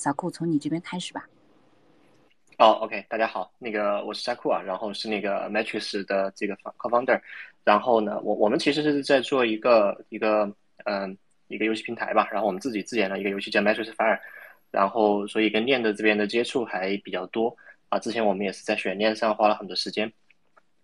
小库从你这边开始吧。哦，OK，大家好，那个我是沙库啊，然后是那个 Matrix 的这个 co-founder，然后呢，我我们其实是在做一个一个嗯一个游戏平台吧，然后我们自己自研了一个游戏叫 Matrix Fire，然后所以跟链的这边的接触还比较多啊，之前我们也是在选链上花了很多时间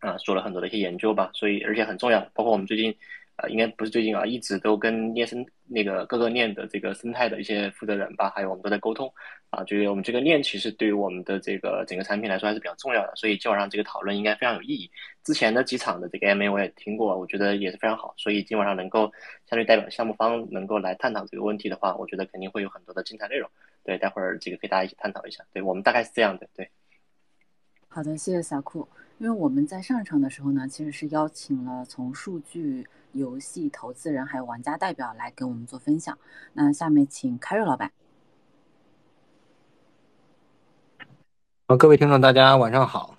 啊，做了很多的一些研究吧，所以而且很重要，包括我们最近。啊，应该不是最近啊，一直都跟链生那个各个链的这个生态的一些负责人吧，还有我们都在沟通啊，觉得我们这个链其实对于我们的这个整个产品来说还是比较重要的，所以今晚上这个讨论应该非常有意义。之前的几场的这个 M A 我也听过，我觉得也是非常好，所以今晚上能够相对代表项目方能够来探讨这个问题的话，我觉得肯定会有很多的精彩内容。对，待会儿这个可以大家一起探讨一下。对我们大概是这样的。对，好的，谢谢小库。因为我们在上场的时候呢，其实是邀请了从数据。游戏投资人还有玩家代表来给我们做分享。那下面请凯瑞老板。各位听众，大家晚上好。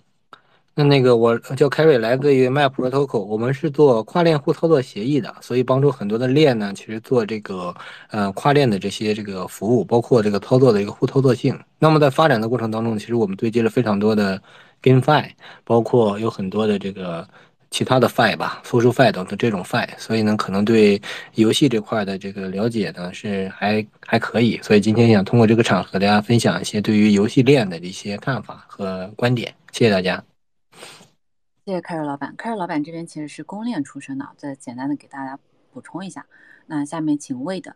那那个我叫凯瑞，来自于 Map Protocol，我们是做跨链互操作协议的，所以帮助很多的链呢，其实做这个呃跨链的这些这个服务，包括这个操作的一个互操作性。那么在发展的过程当中，其实我们对接了非常多的 GameFi，包括有很多的这个。其他的 Fi 吧，Social Fi 等等这种 Fi，所以呢，可能对游戏这块的这个了解呢是还还可以，所以今天想通过这个场合，大家分享一些对于游戏链的一些看法和观点。谢谢大家。谢谢凯瑞老板，凯瑞老板这边其实是公链出身的，再简单的给大家补充一下。那下面请 Wade。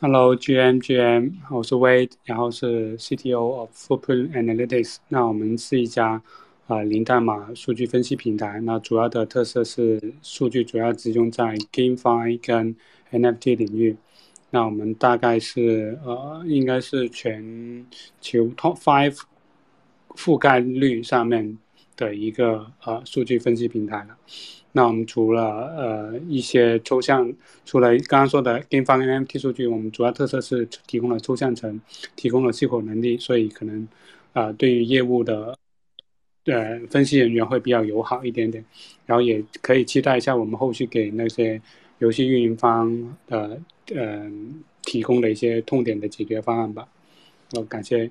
Hello，GM，GM，我是 Wade，然后是 CTO of Footprint Analytics。那我们是一家。啊，零代码数据分析平台，那主要的特色是数据主要集中在 GameFi 跟 NFT 领域。那我们大概是呃，应该是全球 Top Five 覆盖率上面的一个呃数据分析平台了。那我们除了呃一些抽象，除了刚刚说的 GameFi NFT 数据，我们主要特色是提供了抽象层，提供了激活能力，所以可能啊对于业务的。呃，分析人员会比较友好一点点，然后也可以期待一下我们后续给那些游戏运营方呃呃提供的一些痛点的解决方案吧。好，感谢。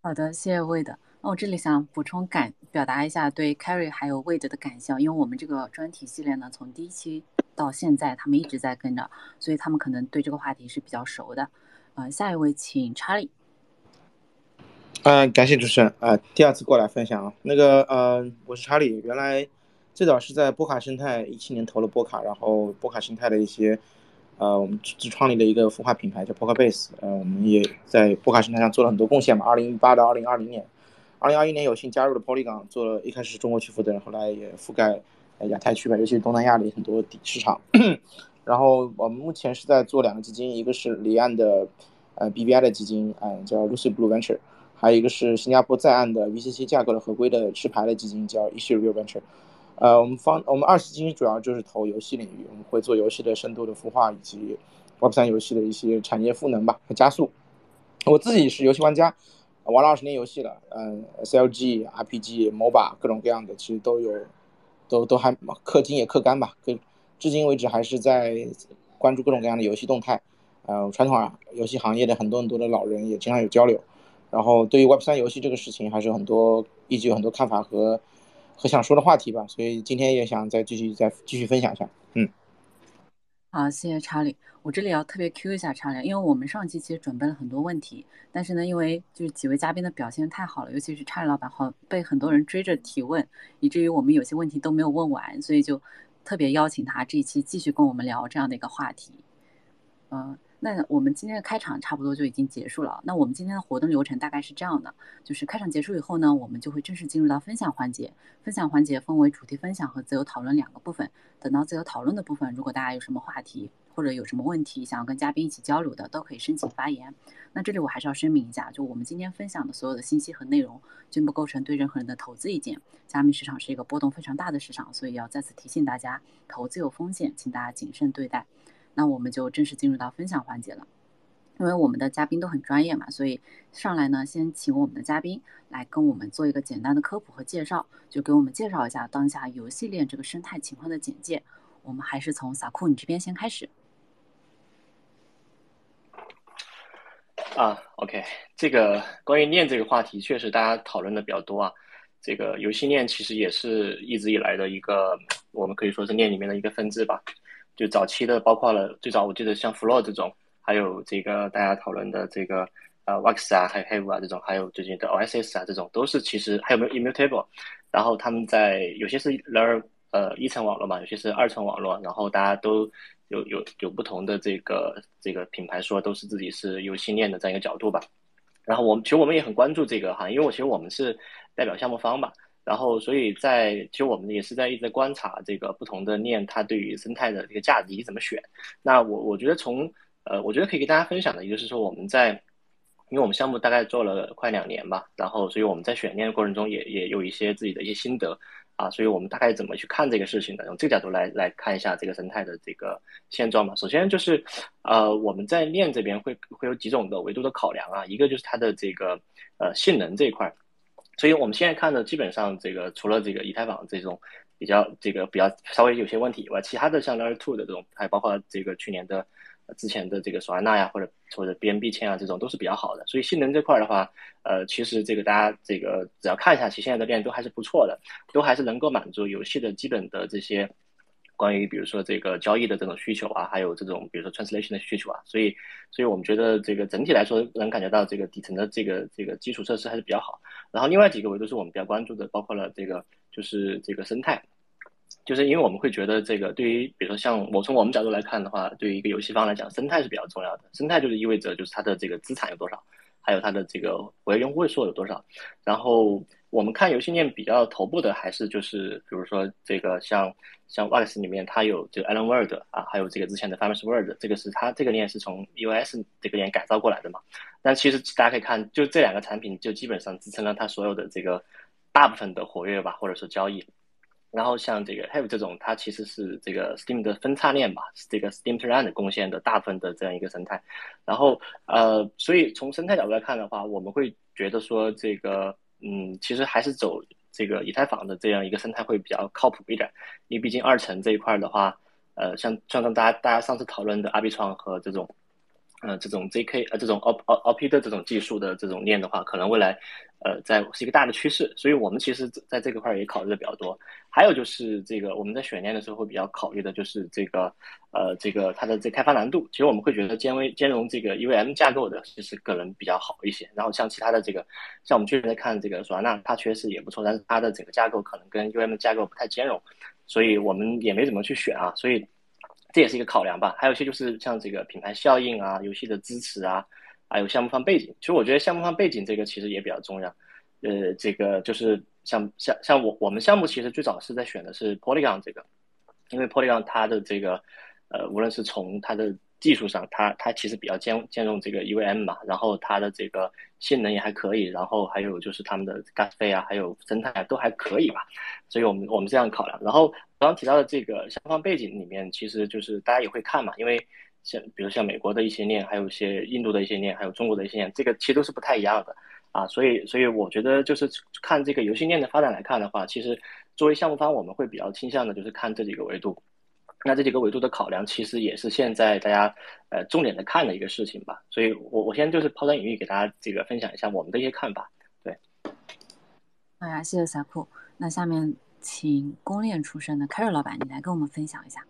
好的，谢谢魏的。那我这里想补充感表达一下对 Carry 还有 Wade 的感想，因为我们这个专题系列呢，从第一期到现在，他们一直在跟着，所以他们可能对这个话题是比较熟的。呃，下一位请 Charlie。嗯，感谢主持人啊，第二次过来分享啊，那个呃，我是查理，原来最早是在波卡生态一七年投了波卡，然后波卡生态的一些呃，我们自创立了一个孵化品牌叫 Poker Base，呃，我们也在波卡生态上做了很多贡献嘛。二零一八到二零二零年，二零二一年有幸加入了 Polygon，做了一开始是中国区负责人，后来也覆盖亚太区吧，尤其是东南亚的很多底市场。然后我们目前是在做两个基金，一个是离岸的呃 BBI 的基金，嗯，叫 Lucy Blue Venture。还有一个是新加坡在岸的 VCC 架构的合规的持牌的基金，叫 Issue Real Venture。呃，我们方我们二十基金主要就是投游戏领域，我们会做游戏的深度的孵化以及 Web3 游戏的一些产业赋能吧和加速。我自己是游戏玩家，玩了二十年游戏了，嗯，CLG、RPG、MOBA 各种各样的其实都有，都都还氪金也氪肝吧。至至今为止还是在关注各种各样的游戏动态。呃，传统啊游戏行业的很多很多的老人也经常有交流。然后对于 Web 三游戏这个事情，还是有很多一直有很多看法和和想说的话题吧，所以今天也想再继续再继续分享一下。好，谢谢查理。我这里要特别 Q 一下查理，因为我们上期其实准备了很多问题，但是呢，因为就是几位嘉宾的表现太好了，尤其是查理老板，好被很多人追着提问，以至于我们有些问题都没有问完，所以就特别邀请他这一期继续跟我们聊这样的一个话题。嗯。那我们今天的开场差不多就已经结束了。那我们今天的活动流程大概是这样的：就是开场结束以后呢，我们就会正式进入到分享环节。分享环节分为主题分享和自由讨论两个部分。等到自由讨论的部分，如果大家有什么话题或者有什么问题想要跟嘉宾一起交流的，都可以申请发言。那这里我还是要声明一下，就我们今天分享的所有的信息和内容，均不构成对任何人的投资意见。加密市场是一个波动非常大的市场，所以要再次提醒大家，投资有风险，请大家谨慎对待。那我们就正式进入到分享环节了，因为我们的嘉宾都很专业嘛，所以上来呢，先请我们的嘉宾来跟我们做一个简单的科普和介绍，就给我们介绍一下当下游戏链这个生态情况的简介。我们还是从萨库你这边先开始。啊，OK，这个关于链这个话题，确实大家讨论的比较多啊。这个游戏链其实也是一直以来的一个，我们可以说是链里面的一个分支吧。就早期的，包括了最早我记得像 Flow 这种，还有这个大家讨论的这个呃 Wax 啊，还有 Have 啊这种，还有最近的 OSS 啊这种，都是其实还有没有 Immutable，然后他们在有些是 Layer 呃一层网络嘛，有些是二层网络，然后大家都有有有不同的这个这个品牌说都是自己是游戏链的这样一个角度吧。然后我们其实我们也很关注这个哈，因为我其实我们是代表项目方吧，然后所以在其实我们也是在一直在观察这个不同的链它对于生态的这个价值怎么选。那我我觉得从呃，我觉得可以给大家分享的，也就是说我们在因为我们项目大概做了快两年吧，然后所以我们在选链的过程中也也有一些自己的一些心得。啊，所以我们大概怎么去看这个事情的？用这个角度来来看一下这个生态的这个现状嘛。首先就是，呃，我们在链这边会会有几种的维度的考量啊。一个就是它的这个呃性能这一块，所以我们现在看的基本上这个除了这个以太坊这种比较这个比较稍微有些问题以外，其他的像 Layer Two 的这种，还包括这个去年的。之前的这个索安娜呀，或者或者 BNB 签啊，这种都是比较好的。所以性能这块的话，呃，其实这个大家这个只要看一下，其实现在的链都还是不错的，都还是能够满足游戏的基本的这些关于比如说这个交易的这种需求啊，还有这种比如说 translation 的需求啊。所以，所以我们觉得这个整体来说能感觉到这个底层的这个这个基础设施还是比较好。然后另外几个维度是我们比较关注的，包括了这个就是这个生态。就是因为我们会觉得这个对于比如说像我从我们角度来看的话，对于一个游戏方来讲，生态是比较重要的。生态就是意味着就是它的这个资产有多少，还有它的这个活跃用户数有多少。然后我们看游戏链比较头部的还是就是比如说这个像像 Wax 里面它有这个 Alan Word 啊，还有这个之前的 Famous Word，这个是它这个链是从 EOS 这个链改造过来的嘛。但其实大家可以看，就这两个产品就基本上支撑了它所有的这个大部分的活跃吧，或者说交易。然后像这个 Have 这种，它其实是这个 Steam 的分叉链吧，是这个 Steam t r a n 贡献的大部分的这样一个生态。然后呃，所以从生态角度来看的话，我们会觉得说这个嗯，其实还是走这个以太坊的这样一个生态会比较靠谱一点。因为毕竟二层这一块的话，呃，像像大家大家上次讨论的阿比创和这种。呃，这种 ZK 呃，这种 OP OP 的这种技术的这种链的话，可能未来，呃，在是一个大的趋势，所以我们其实在这个块也考虑的比较多。还有就是这个我们在选链的时候会比较考虑的就是这个，呃，这个它的这开发难度。其实我们会觉得兼微兼容这个 EVM 架构的，其实可能比较好一些。然后像其他的这个，像我们最近在看这个索安娜，它确实也不错，但是它的整个架构可能跟 EVM 架构不太兼容，所以我们也没怎么去选啊。所以。这也是一个考量吧，还有一些就是像这个品牌效应啊、游戏的支持啊，还有项目方背景。其实我觉得项目方背景这个其实也比较重要。呃，这个就是像像像我我们项目其实最早是在选的是 Polygon 这个，因为 Polygon 它的这个呃，无论是从它的技术上，它它其实比较兼兼容这个 EVM 嘛，然后它的这个性能也还可以，然后还有就是他们的 gas 费啊，还有生态都还可以吧，所以我们我们这样考量。然后刚刚提到的这个相关背景里面，其实就是大家也会看嘛，因为像比如像美国的一些链，还有一些印度的一些链，还有中国的一些链，这个其实都是不太一样的啊，所以所以我觉得就是看这个游戏链的发展来看的话，其实作为项目方，我们会比较倾向的就是看这几个维度。那这几个维度的考量，其实也是现在大家呃重点的看的一个事情吧。所以，我我先就是抛砖引玉，给大家这个分享一下我们的一些看法。对，哎呀，谢谢小库。那下面请公链出身的凯瑞老板，你来跟我们分享一下。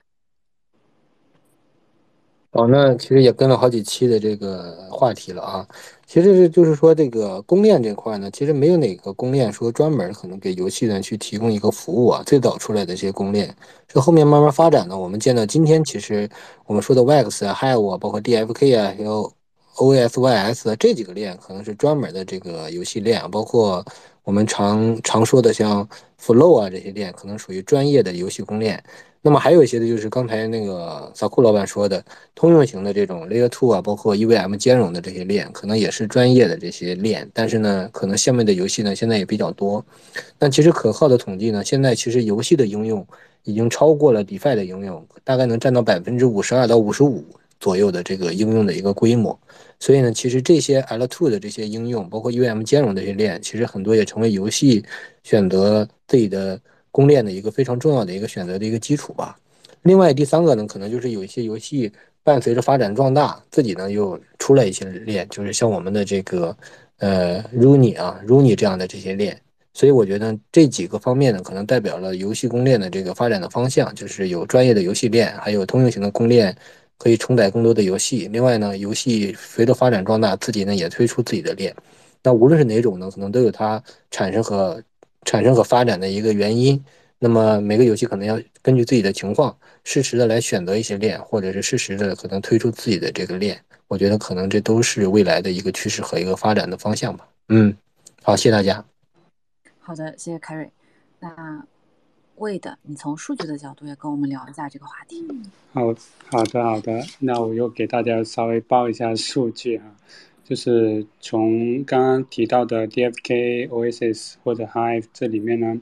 哦，那其实也跟了好几期的这个话题了啊。其实是就是说，这个公链这块呢，其实没有哪个公链说专门可能给游戏呢去提供一个服务啊。最早出来的这些公链，是后面慢慢发展的。我们见到今天，其实我们说的 Wax 啊、Hive 啊，包括 DFK 啊，还有 OSYS 这几个链，可能是专门的这个游戏链啊。包括我们常常说的像 Flow 啊这些链，可能属于专业的游戏公链。那么还有一些的就是刚才那个小库老板说的通用型的这种 Layer Two 啊，包括 EVM 兼容的这些链，可能也是专业的这些链。但是呢，可能下面的游戏呢现在也比较多。但其实可靠的统计呢，现在其实游戏的应用已经超过了 DeFi 的应用，大概能占到百分之五十二到五十五左右的这个应用的一个规模。所以呢，其实这些 L Two 的这些应用，包括 EVM 兼容的这些链，其实很多也成为游戏选择自己的。公链的一个非常重要的一个选择的一个基础吧。另外第三个呢，可能就是有一些游戏伴随着发展壮大，自己呢又出来一些链，就是像我们的这个呃 Runi 啊 Runi 这样的这些链。所以我觉得这几个方面呢，可能代表了游戏公链的这个发展的方向，就是有专业的游戏链，还有通用型的公链，可以承载更多的游戏。另外呢，游戏随着发展壮大，自己呢也推出自己的链。那无论是哪种呢，可能都有它产生和产生和发展的一个原因。那么每个游戏可能要根据自己的情况，适时的来选择一些链，或者是适时的可能推出自己的这个链。我觉得可能这都是未来的一个趋势和一个发展的方向吧。嗯，好，谢谢大家。好的，谢谢凯瑞。那魏的，你从数据的角度也跟我们聊一下这个话题。好，好的，好的。那我又给大家稍微报一下数据啊，就是从刚刚提到的 DFK、Oasis 或者 Hive 这里面呢，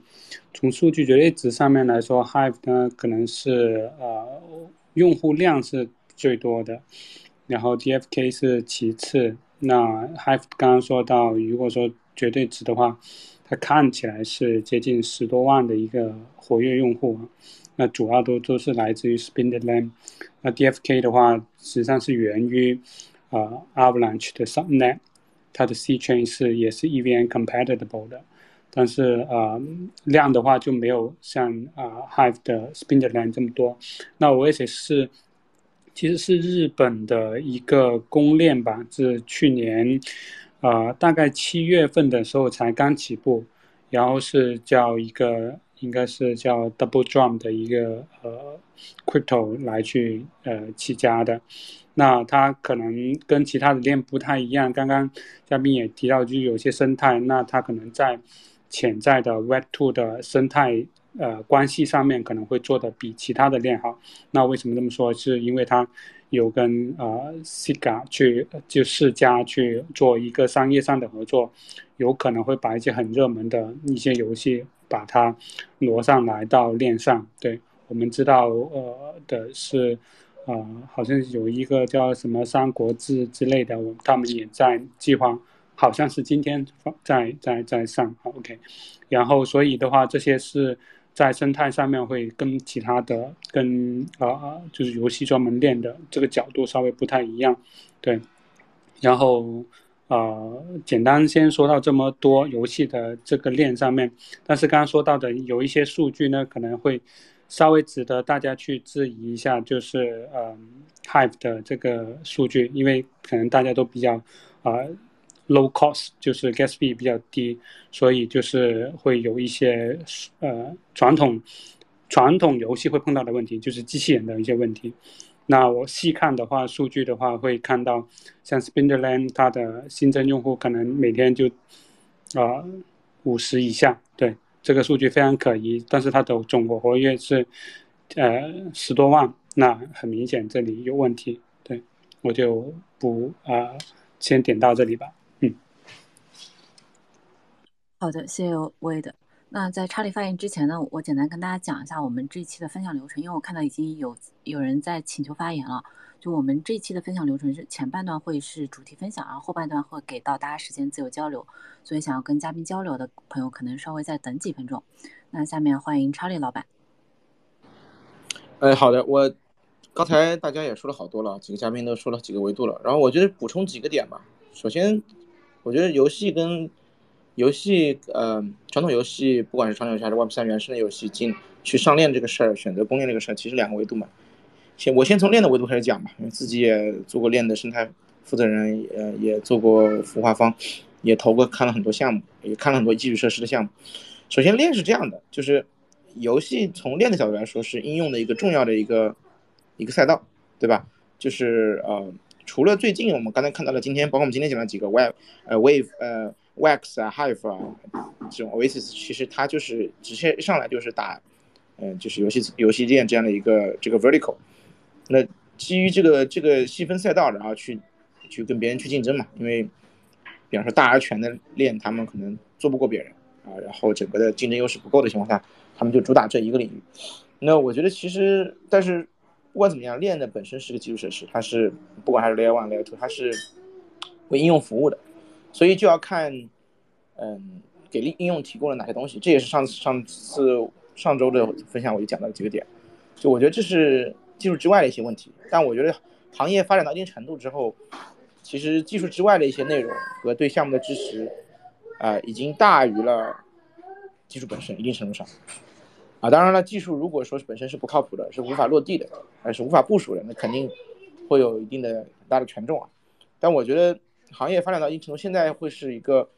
从数据绝对值上面来说，Hive 呢可能是呃用户量是最多的，然后 DFK 是其次。那 Hive 刚刚说到，如果说绝对值的话。它看起来是接近十多万的一个活跃用户啊，那主要都都是来自于 Spinderland。那 DFK 的话，实际上是源于啊 Avalanche 的 Subnet，它的 C chain 是也是 EVM compatible 的，但是啊量的话就没有像啊 Hive 的 Spinderland 这么多。那 Oasis 是其实是日本的一个公链吧，是去年。啊，大概七月份的时候才刚起步，然后是叫一个，应该是叫 Double Drum 的一个呃 Crypto 来去呃起家的。那它可能跟其他的链不太一样。刚刚嘉宾也提到，就有些生态，那它可能在潜在的 Web Two 的生态呃关系上面可能会做的比其他的链好。那为什么这么说？是因为它。有跟呃 Sega 去就世嘉去做一个商业上的合作，有可能会把一些很热门的一些游戏把它挪上来到链上。对我们知道呃的是，呃好像有一个叫什么《三国志》之类的，我他们也在计划，好像是今天在在在上。OK，然后所以的话，这些是。在生态上面会跟其他的跟啊就是游戏专门链的这个角度稍微不太一样，对。然后呃简单先说到这么多游戏的这个链上面，但是刚刚说到的有一些数据呢可能会稍微值得大家去质疑一下，就是呃 Hive 的这个数据，因为可能大家都比较啊。Low cost 就是 gas fee 比较低，所以就是会有一些呃传统传统游戏会碰到的问题，就是机器人的一些问题。那我细看的话，数据的话会看到，像 Spinderland 它的新增用户可能每天就啊五十以下，对这个数据非常可疑。但是它的总活跃是呃十多万，那很明显这里有问题。对我就不啊先点到这里吧。嗯好的，谢谢魏的。那在查理发言之前呢，我简单跟大家讲一下我们这一期的分享流程，因为我看到已经有有人在请求发言了。就我们这一期的分享流程是前半段会是主题分享，然后后半段会给到大家时间自由交流。所以想要跟嘉宾交流的朋友，可能稍微再等几分钟。那下面欢迎查理老板。哎，好的，我刚才大家也说了好多了，几个嘉宾都说了几个维度了，然后我觉得补充几个点吧。首先，我觉得游戏跟游戏，呃，传统游戏，不管是传统游戏还是 Web 三原生的游戏，进去上链这个事儿，选择公链这个事儿，其实两个维度嘛。先我先从链的维度开始讲吧，因为自己也做过链的生态负责人，呃，也做过孵化方，也投过看了很多项目，也看了很多基础设施的项目。首先，链是这样的，就是游戏从链的角度来说，是应用的一个重要的一个一个赛道，对吧？就是呃，除了最近我们刚才看到的，今天包括我们今天讲的几个 Web，呃，Wave，呃。Wax 啊，Hive 啊，这种 Oasis 其实它就是直接上来就是打，嗯，就是游戏游戏链这样的一个这个 vertical。那基于这个这个细分赛道，然后去去跟别人去竞争嘛，因为比方说大而全的链，他们可能做不过别人啊，然后整个的竞争优势不够的情况下，他们就主打这一个领域。那我觉得其实，但是不管怎么样，链的本身是个基础设施，它是不管还是 Layer One、Layer Two，它是为应用服务的。所以就要看，嗯，给应应用提供了哪些东西，这也是上次上次上周的分享我就讲到几个点，就我觉得这是技术之外的一些问题，但我觉得行业发展到一定程度之后，其实技术之外的一些内容和对项目的支持，啊，已经大于了技术本身，一定程度上。啊，当然了，技术如果说是本身是不靠谱的，是无法落地的，还是无法部署的，那肯定会有一定的很大的权重啊。但我觉得行业发展到一定程度，现在会是一个，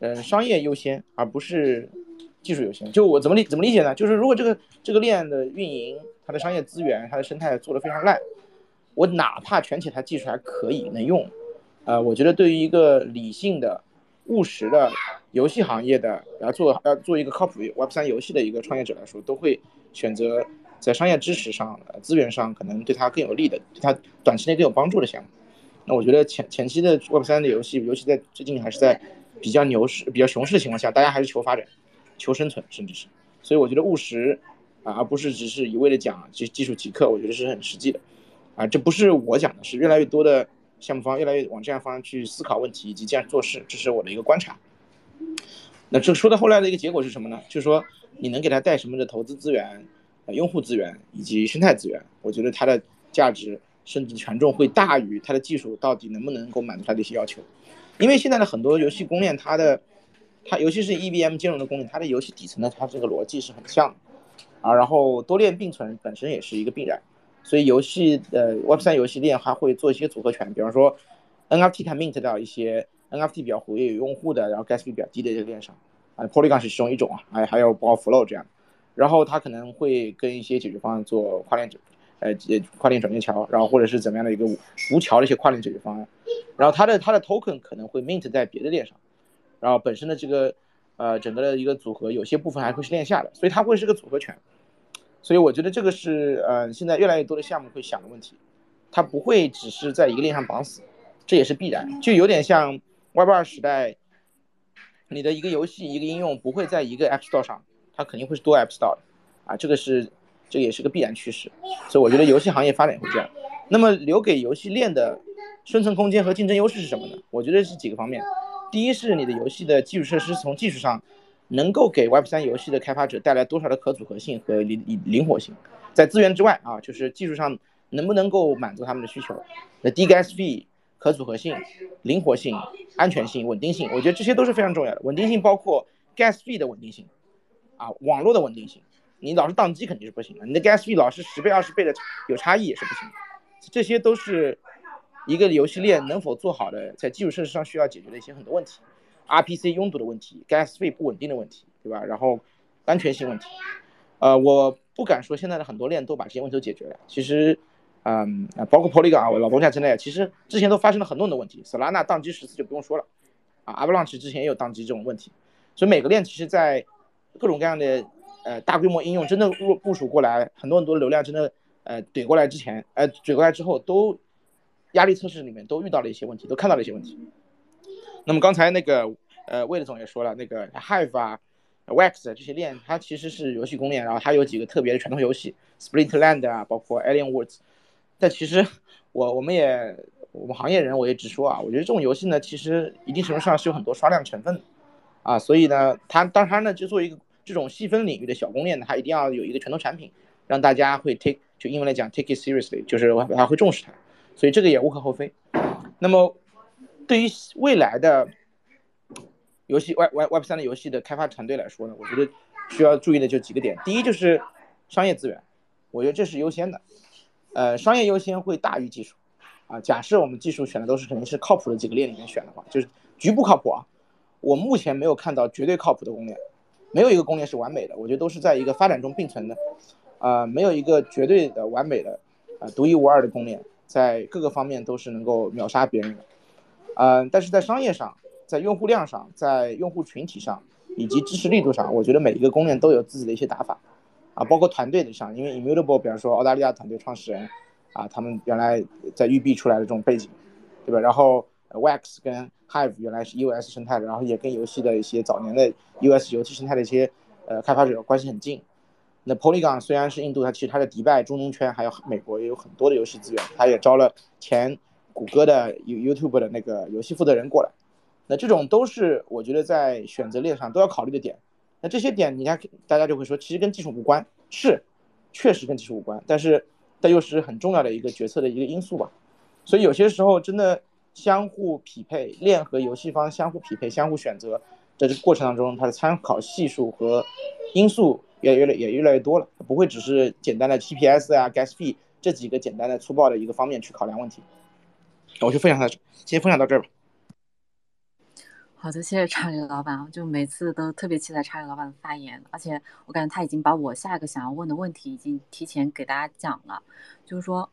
嗯，商业优先，而不是技术优先。就我怎么理怎么理解呢？就是如果这个这个链的运营，它的商业资源、它的生态做得非常烂，我哪怕全体它技术还可以能用，呃，我觉得对于一个理性的、务实的。游戏行业的要做要做一个靠谱 Web 三游戏的一个创业者来说，都会选择在商业支持上、资源上可能对他更有利的、对他短期内更有帮助的项目。那我觉得前前期的 Web 三的游戏，尤其在最近还是在比较牛市、比较熊市的情况下，大家还是求发展、求生存，甚至是。所以我觉得务实啊，而不是只是一味的讲技技术极客，我觉得是很实际的。啊，这不是我讲的，是越来越多的项目方越来越往这样方向去思考问题以及这样做事，这是我的一个观察。那这说到后来的一个结果是什么呢？就是说你能给他带什么的投资资源、用户资源以及生态资源，我觉得它的价值甚至权重会大于它的技术到底能不能够满足它的一些要求。因为现在的很多游戏公链，它的它尤其是 EVM 兼容的公链，它的游戏底层的它这个逻辑是很像啊，然后多链并存本身也是一个必然，所以游戏的 Web 三游戏链还会做一些组合拳，比方说 NFT 它 mint 到一些。NFT 比较活跃有用户的，然后 gas fee 比较低的这个链上，啊，Polygon 是其中一种啊，还还有包括 Flow 这样，然后它可能会跟一些解决方案做跨链，呃，跨链转接桥，然后或者是怎么样的一个无桥的一些跨链解决方案，然后它的它的 token 可能会 mint 在别的链上，然后本身的这个呃整个的一个组合有些部分还会是链下的，所以它会是个组合拳，所以我觉得这个是呃现在越来越多的项目会想的问题，它不会只是在一个链上绑死，这也是必然，就有点像。Web 二时代，你的一个游戏、一个应用不会在一个 App Store 上，它肯定会是多 App Store 的，啊，这个是，这也是个必然趋势，所以我觉得游戏行业发展会这样。那么留给游戏链的生存空间和竞争优势是什么呢？我觉得是几个方面。第一是你的游戏的基础设施从技术上能够给 Web 三游戏的开发者带来多少的可组合性和灵灵活性，在资源之外啊，就是技术上能不能够满足他们的需求，那低 Gas Fee。可组合性、灵活性、安全性、稳定性，我觉得这些都是非常重要的。稳定性包括 gas fee 的稳定性，啊，网络的稳定性。你老是宕机肯定是不行的，你的 gas fee 老是十倍、二十倍的有差异也是不行的。这些都是一个游戏链能否做好的，在基础设施上需要解决的一些很多问题，RPC 拥堵的问题，gas fee 不稳定的问题，对吧？然后安全性问题，呃，我不敢说现在的很多链都把这些问题都解决了，其实。嗯，包括 Polygon 啊，我老东家之内，其实之前都发生了很多的问题。Solana 宕机十次就不用说了，啊，Avalanche 之前也有宕机这种问题，所以每个链其实，在各种各样的呃大规模应用真的部部署过来，很多很多流量真的呃怼过来之前，呃怼过来之后，都压力测试里面都遇到了一些问题，都看到了一些问题。那么刚才那个呃魏总也说了，那个 Hive 啊、Wax 这些链，它其实是游戏公链，然后它有几个特别的传统游戏，Splintland 啊，包括 Alien Worlds。但其实，我我们也我们行业人我也直说啊，我觉得这种游戏呢，其实一定程度上是有很多刷量成分的，啊，所以呢，它当然呢，就作为一个这种细分领域的小公链呢，它一定要有一个拳头产品，让大家会 take 就英文来讲 take it seriously，就是他会重视它，所以这个也无可厚非。那么，对于未来的游戏 Web Web Web 三的游戏的开发团队来说呢，我觉得需要注意的就几个点，第一就是商业资源，我觉得这是优先的。呃，商业优先会大于技术，啊，假设我们技术选的都是肯定是靠谱的几个链里面选的话，就是局部靠谱啊。我目前没有看到绝对靠谱的公链，没有一个公链是完美的，我觉得都是在一个发展中并存的，啊，没有一个绝对的完美的，啊，独一无二的公链，在各个方面都是能够秒杀别人的，嗯，但是在商业上，在用户量上，在用户群体上，以及支持力度上，我觉得每一个公链都有自己的一些打法。啊，包括团队的上，因为 Immutable，比方说澳大利亚团队创始人，啊，他们原来在育碧出来的这种背景，对吧？然后 Wax 跟 Hive 原来是 U.S. 生态的，然后也跟游戏的一些早年的 U.S. 游戏生态的一些呃开发者关系很近。那 Polygon 虽然是印度，它其实它的迪拜中东圈还有美国也有很多的游戏资源，它也招了前谷歌的 YouTube 的那个游戏负责人过来。那这种都是我觉得在选择链上都要考虑的点。那这些点，你看，大家就会说，其实跟技术无关，是，确实跟技术无关，但是，它又是很重要的一个决策的一个因素吧。所以有些时候真的，相互匹配，链和游戏方相互匹配、相互选择，在这个过程当中，它的参考系数和因素也越来也越来越多了，不会只是简单的 TPS 啊、Gas fee 这几个简单的粗暴的一个方面去考量问题。我就分享到这，先分享到这儿吧。好的，谢谢查理老板，就每次都特别期待查理老板的发言，而且我感觉他已经把我下一个想要问的问题已经提前给大家讲了，就是说。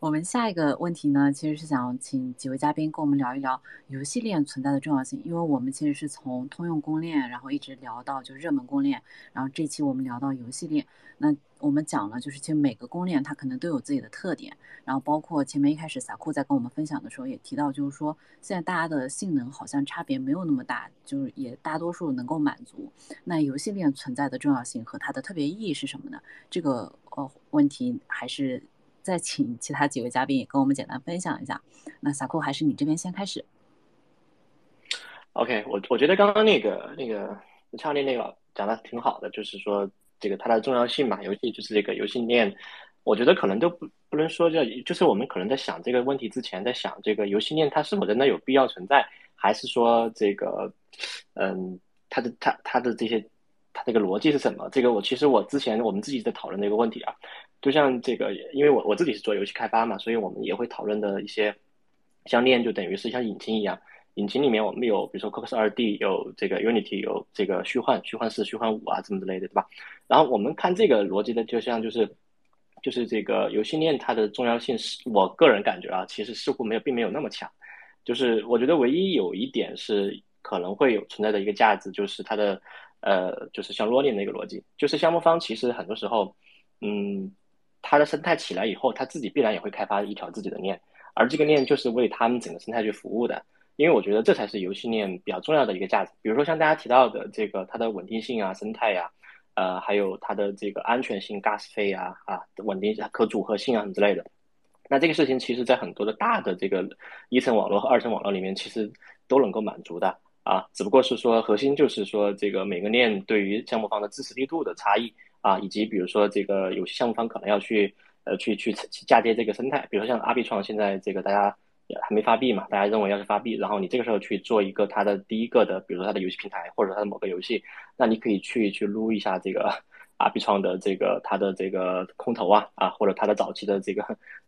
我们下一个问题呢，其实是想请几位嘉宾跟我们聊一聊游戏链存在的重要性。因为我们其实是从通用公链，然后一直聊到就热门公链，然后这期我们聊到游戏链。那我们讲了，就是其实每个公链它可能都有自己的特点，然后包括前面一开始撒库在跟我们分享的时候也提到，就是说现在大家的性能好像差别没有那么大，就是也大多数能够满足。那游戏链存在的重要性和它的特别意义是什么呢？这个呃问题还是。再请其他几位嘉宾也跟我们简单分享一下。那萨库还是你这边先开始。OK，我我觉得刚刚那个那个俏丽那个讲的挺好的，就是说这个它的重要性嘛，游戏就是这个游戏链，我觉得可能都不不能说叫，就是我们可能在想这个问题之前，在想这个游戏链它是否真的有必要存在，还是说这个嗯，它的它它的这些它这个逻辑是什么？这个我其实我之前我们自己在讨论的一个问题啊。就像这个，因为我我自己是做游戏开发嘛，所以我们也会讨论的一些，像链就等于是像引擎一样，引擎里面我们有，比如说 Cocos 二 D 有这个 Unity 有这个虚幻、虚幻四、虚幻五啊，这么之类的，对吧？然后我们看这个逻辑的，就像就是，就是这个游戏链它的重要性是，我个人感觉啊，其实似乎没有，并没有那么强。就是我觉得唯一有一点是可能会有存在的一个价值，就是它的呃，就是像罗链的一个逻辑，就是项目方其实很多时候，嗯。它的生态起来以后，它自己必然也会开发一条自己的链，而这个链就是为他们整个生态去服务的。因为我觉得这才是游戏链比较重要的一个价值。比如说像大家提到的这个它的稳定性啊、生态呀，呃，还有它的这个安全性、gas 费啊、啊稳定可组合性啊之类的。那这个事情其实在很多的大的这个一层网络和二层网络里面，其实都能够满足的啊。只不过是说核心就是说这个每个链对于项目方的支持力度的差异。啊，以及比如说这个游戏项目方可能要去呃去去嫁接这个生态，比如说像阿币创现在这个大家还没发币嘛，大家认为要是发币，然后你这个时候去做一个它的第一个的，比如说它的游戏平台或者它的某个游戏，那你可以去去撸一下这个阿币创的这个它的这个空投啊啊，或者它的早期的这个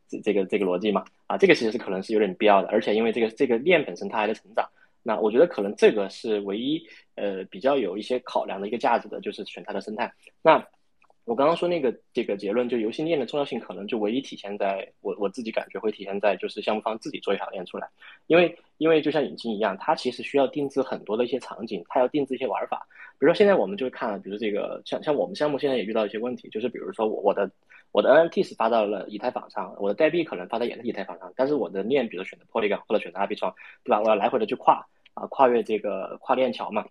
这这个这个逻辑嘛啊，这个其实是可能是有点必要的，而且因为这个这个链本身它还在成长，那我觉得可能这个是唯一呃比较有一些考量的一个价值的，就是选它的生态那。我刚刚说那个这个结论，就游戏链的重要性，可能就唯一体现在我我自己感觉会体现在就是项目方自己做一条链出来，因为因为就像引擎一样，它其实需要定制很多的一些场景，它要定制一些玩法。比如说现在我们就会看，比如这个像像我们项目现在也遇到一些问题，就是比如说我我的我的 NFT 是发到了以太坊上，我的代币可能发到也是以太坊上，但是我的链，比如选择 Polygon 或者选择 Arbitrum，对吧？我要来回的去跨啊跨越这个跨链桥嘛。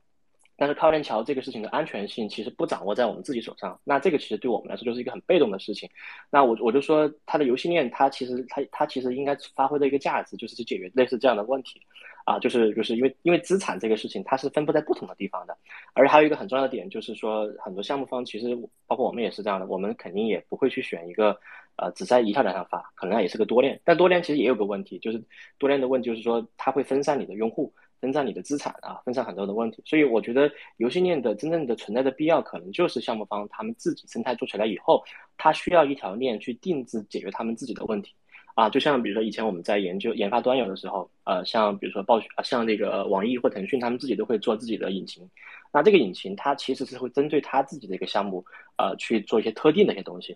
但是跨链桥这个事情的安全性其实不掌握在我们自己手上，那这个其实对我们来说就是一个很被动的事情。那我我就说，它的游戏链，它其实它它其实应该发挥的一个价值，就是去解决类似这样的问题，啊，就是就是因为因为资产这个事情它是分布在不同的地方的，而还有一个很重要的点就是说，很多项目方其实包括我们也是这样的，我们肯定也不会去选一个呃只在一条链上发，可能也是个多链，但多链其实也有个问题，就是多链的问题就是说它会分散你的用户。分散你的资产啊，分散很多的问题，所以我觉得游戏链的真正的存在的必要，可能就是项目方他们自己生态做起来以后，他需要一条链去定制解决他们自己的问题啊。就像比如说以前我们在研究研发端游的时候，呃，像比如说暴雪，像那个网易或腾讯，他们自己都会做自己的引擎。那这个引擎它其实是会针对他自己的一个项目，呃，去做一些特定的一些东西。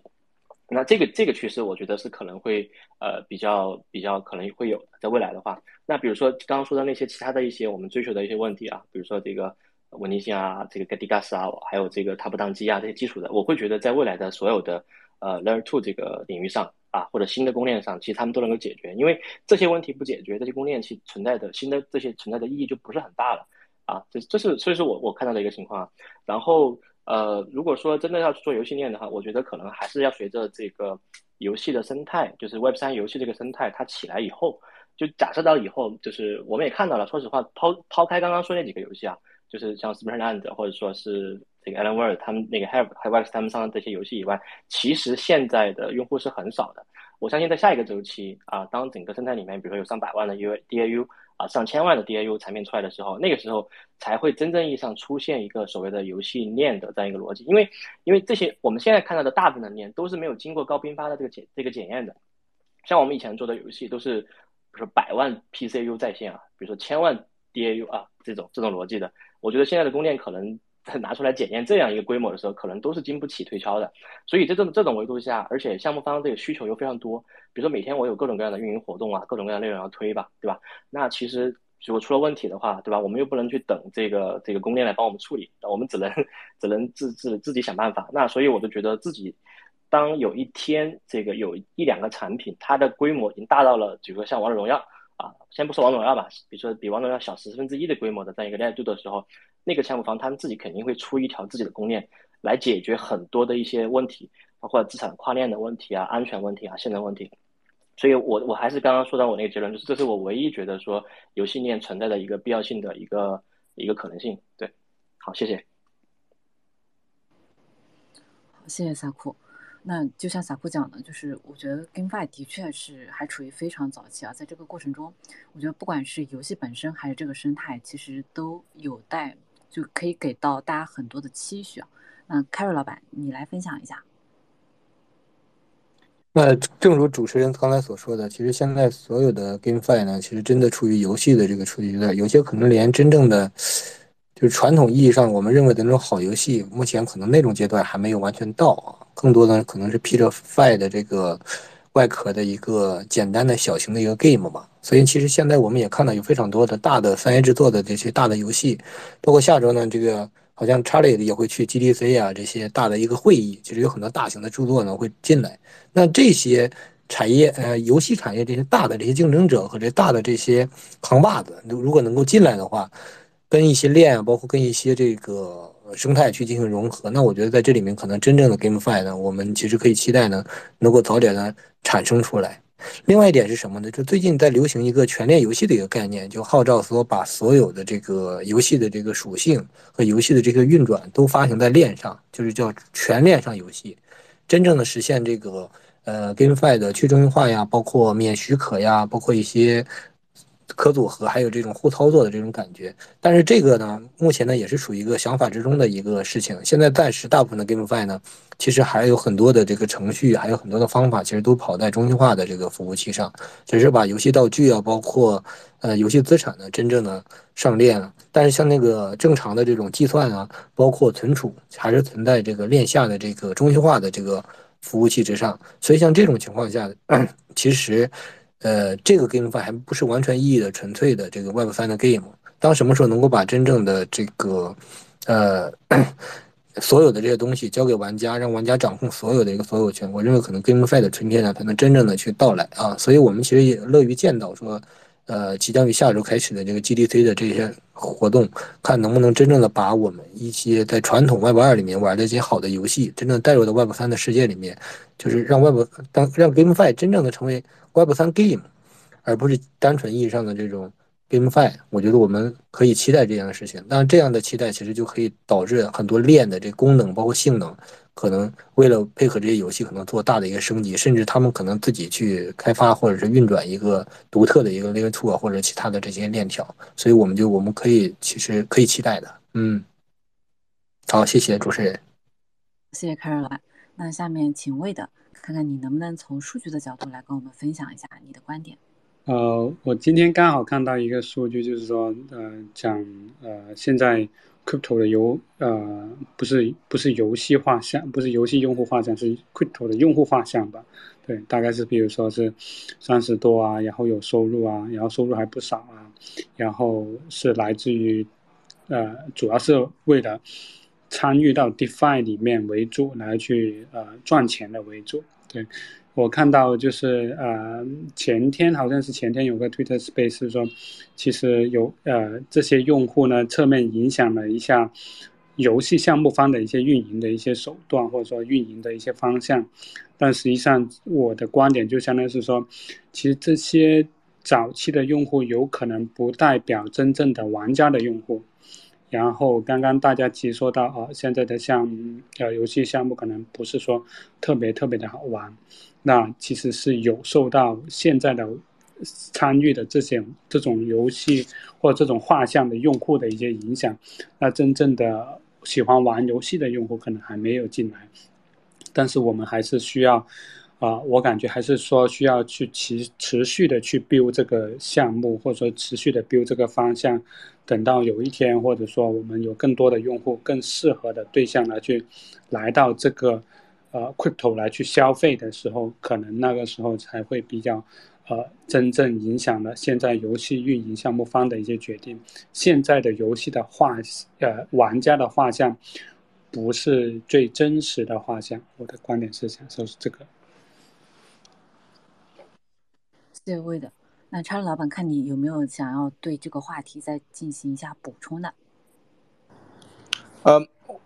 那这个这个趋势，我觉得是可能会呃比较比较可能会有，在未来的话，那比如说刚刚说的那些其他的一些我们追求的一些问题啊，比如说这个稳定性啊，这个 get gas 啊，还有这个它不宕机啊这些基础的，我会觉得在未来的所有的呃 layer two 这个领域上啊，或者新的供应链上，其实他们都能够解决，因为这些问题不解决，这些供应链其存在的新的这些存在的意义就不是很大了啊，这这是所以说我我看到的一个情况，然后。呃，如果说真的要去做游戏链的话，我觉得可能还是要随着这个游戏的生态，就是 Web 三游戏这个生态它起来以后，就假设到以后，就是我们也看到了，说实话，抛抛开刚刚说那几个游戏啊，就是像 Springland 或者说是这个 Alan Ware 他们那个 Have Have X 他们上的这些游戏以外，其实现在的用户是很少的我相信在下一个周期啊，当整个生态里面，比如说有上百万的 U DAU 啊，上千万的 DAU 产品出来的时候，那个时候才会真正意义上出现一个所谓的游戏链的这样一个逻辑。因为因为这些我们现在看到的大部分的链都是没有经过高频发的这个检这个检验的。像我们以前做的游戏都是，比如说百万 PCU 在线啊，比如说千万 DAU 啊这种这种逻辑的，我觉得现在的供链可能。拿出来检验这样一个规模的时候，可能都是经不起推敲的。所以在这这种维度下，而且项目方这个需求又非常多，比如说每天我有各种各样的运营活动啊，各种各样内容要推吧，对吧？那其实如果出了问题的话，对吧？我们又不能去等这个这个供应链来帮我们处理，我们只能只能自自自己想办法。那所以我就觉得自己，当有一天这个有一两个产品，它的规模已经大到了，比如说像王者荣耀。啊，先不说王者荣耀吧，比如说比王者荣耀小十分之一的规模的这样一个链度的时候，那个项目方他们自己肯定会出一条自己的公链来解决很多的一些问题，包括资产跨链的问题啊、安全问题啊、性能问题。所以，我我还是刚刚说到我那个结论，就是这是我唯一觉得说游戏链存在的一个必要性的一个一个可能性。对，好，谢谢。好，谢谢萨库。那就像萨库讲的，就是我觉得 GameFi 的确是还处于非常早期啊，在这个过程中，我觉得不管是游戏本身还是这个生态，其实都有待就可以给到大家很多的期许啊。那 Carry 老板，你来分享一下。那正如主持人刚才所说的，其实现在所有的 GameFi 呢，其实真的处于游戏的这个初级阶段，有些可能连真正的。就是传统意义上我们认为的那种好游戏，目前可能那种阶段还没有完全到啊，更多的可能是披着 Fi 的这个外壳的一个简单的小型的一个 Game 嘛。所以其实现在我们也看到有非常多的大的三 A 制作的这些大的游戏，包括下周呢，这个好像 Charlie 也会去 GDC 啊这些大的一个会议，其实有很多大型的著作呢会进来。那这些产业呃游戏产业这些大的这些竞争者和这大的这些扛把子，如果能够进来的话。跟一些链啊，包括跟一些这个生态去进行融合，那我觉得在这里面可能真正的 GameFi 呢，我们其实可以期待呢，能够早点的产生出来。另外一点是什么呢？就最近在流行一个全链游戏的一个概念，就号召说把所有的这个游戏的这个属性和游戏的这个运转都发行在链上，就是叫全链上游戏，真正的实现这个呃 GameFi 的去中心化呀，包括免许可呀，包括一些。可组合还有这种互操作的这种感觉，但是这个呢，目前呢也是属于一个想法之中的一个事情。现在暂时大部分的 GameFi 呢，其实还有很多的这个程序，还有很多的方法，其实都跑在中心化的这个服务器上，只是把游戏道具啊，包括呃游戏资产呢，真正的上链了。但是像那个正常的这种计算啊，包括存储，还是存在这个链下的这个中心化的这个服务器之上。所以像这种情况下，其实。呃，这个 GameFi 还不是完全意义的纯粹的这个 Web 三的 Game。当什么时候能够把真正的这个，呃，所有的这些东西交给玩家，让玩家掌控所有的一个所有权，我认为可能 GameFi 的春天呢才能真正的去到来啊。所以我们其实也乐于见到说，呃，即将于下周开始的这个 GDC 的这些活动，看能不能真正的把我们一些在传统 Web 二里面玩的一些好的游戏，真正带入到 Web 三的世界里面，就是让 Web 当让 GameFi 真正的成为。Web 三 Game，而不是单纯意义上的这种 GameFi，我觉得我们可以期待这样的事情。但这样的期待其实就可以导致很多链的这功能，包括性能，可能为了配合这些游戏，可能做大的一个升级，甚至他们可能自己去开发或者是运转一个独特的一个 Layer Two，或者其他的这些链条。所以我们就我们可以其实可以期待的。嗯，好，谢谢主持人，谢谢凯尔兰。那下面请魏的。看看你能不能从数据的角度来跟我们分享一下你的观点。呃，我今天刚好看到一个数据，就是说，呃，讲呃，现在 crypto 的游呃，不是不是游戏画像，不是游戏用户画像，是 crypto 的用户画像吧？对，大概是比如说是三十多啊，然后有收入啊，然后收入还不少啊，然后是来自于呃，主要是为了参与到 DeFi 里面为主来去呃赚钱的为主。对，我看到就是呃前天好像是前天有个 Twitter Space 说，其实有呃这些用户呢侧面影响了一下游戏项目方的一些运营的一些手段或者说运营的一些方向，但实际上我的观点就相当于是说，其实这些早期的用户有可能不代表真正的玩家的用户。然后刚刚大家其实说到啊，现在的项呃游戏项目可能不是说特别特别的好玩，那其实是有受到现在的参与的这些这种游戏或这种画像的用户的一些影响。那真正的喜欢玩游戏的用户可能还没有进来，但是我们还是需要。啊，我感觉还是说需要去持持续的去 build 这个项目，或者说持续的 build 这个方向，等到有一天，或者说我们有更多的用户，更适合的对象来去来到这个呃 crypto 来去消费的时候，可能那个时候才会比较呃真正影响了现在游戏运营项目方的一些决定。现在的游戏的画呃玩家的画像不是最真实的画像，我的观点是想说是这个。谢位的，那查理老板，看你有没有想要对这个话题再进行一下补充的？呃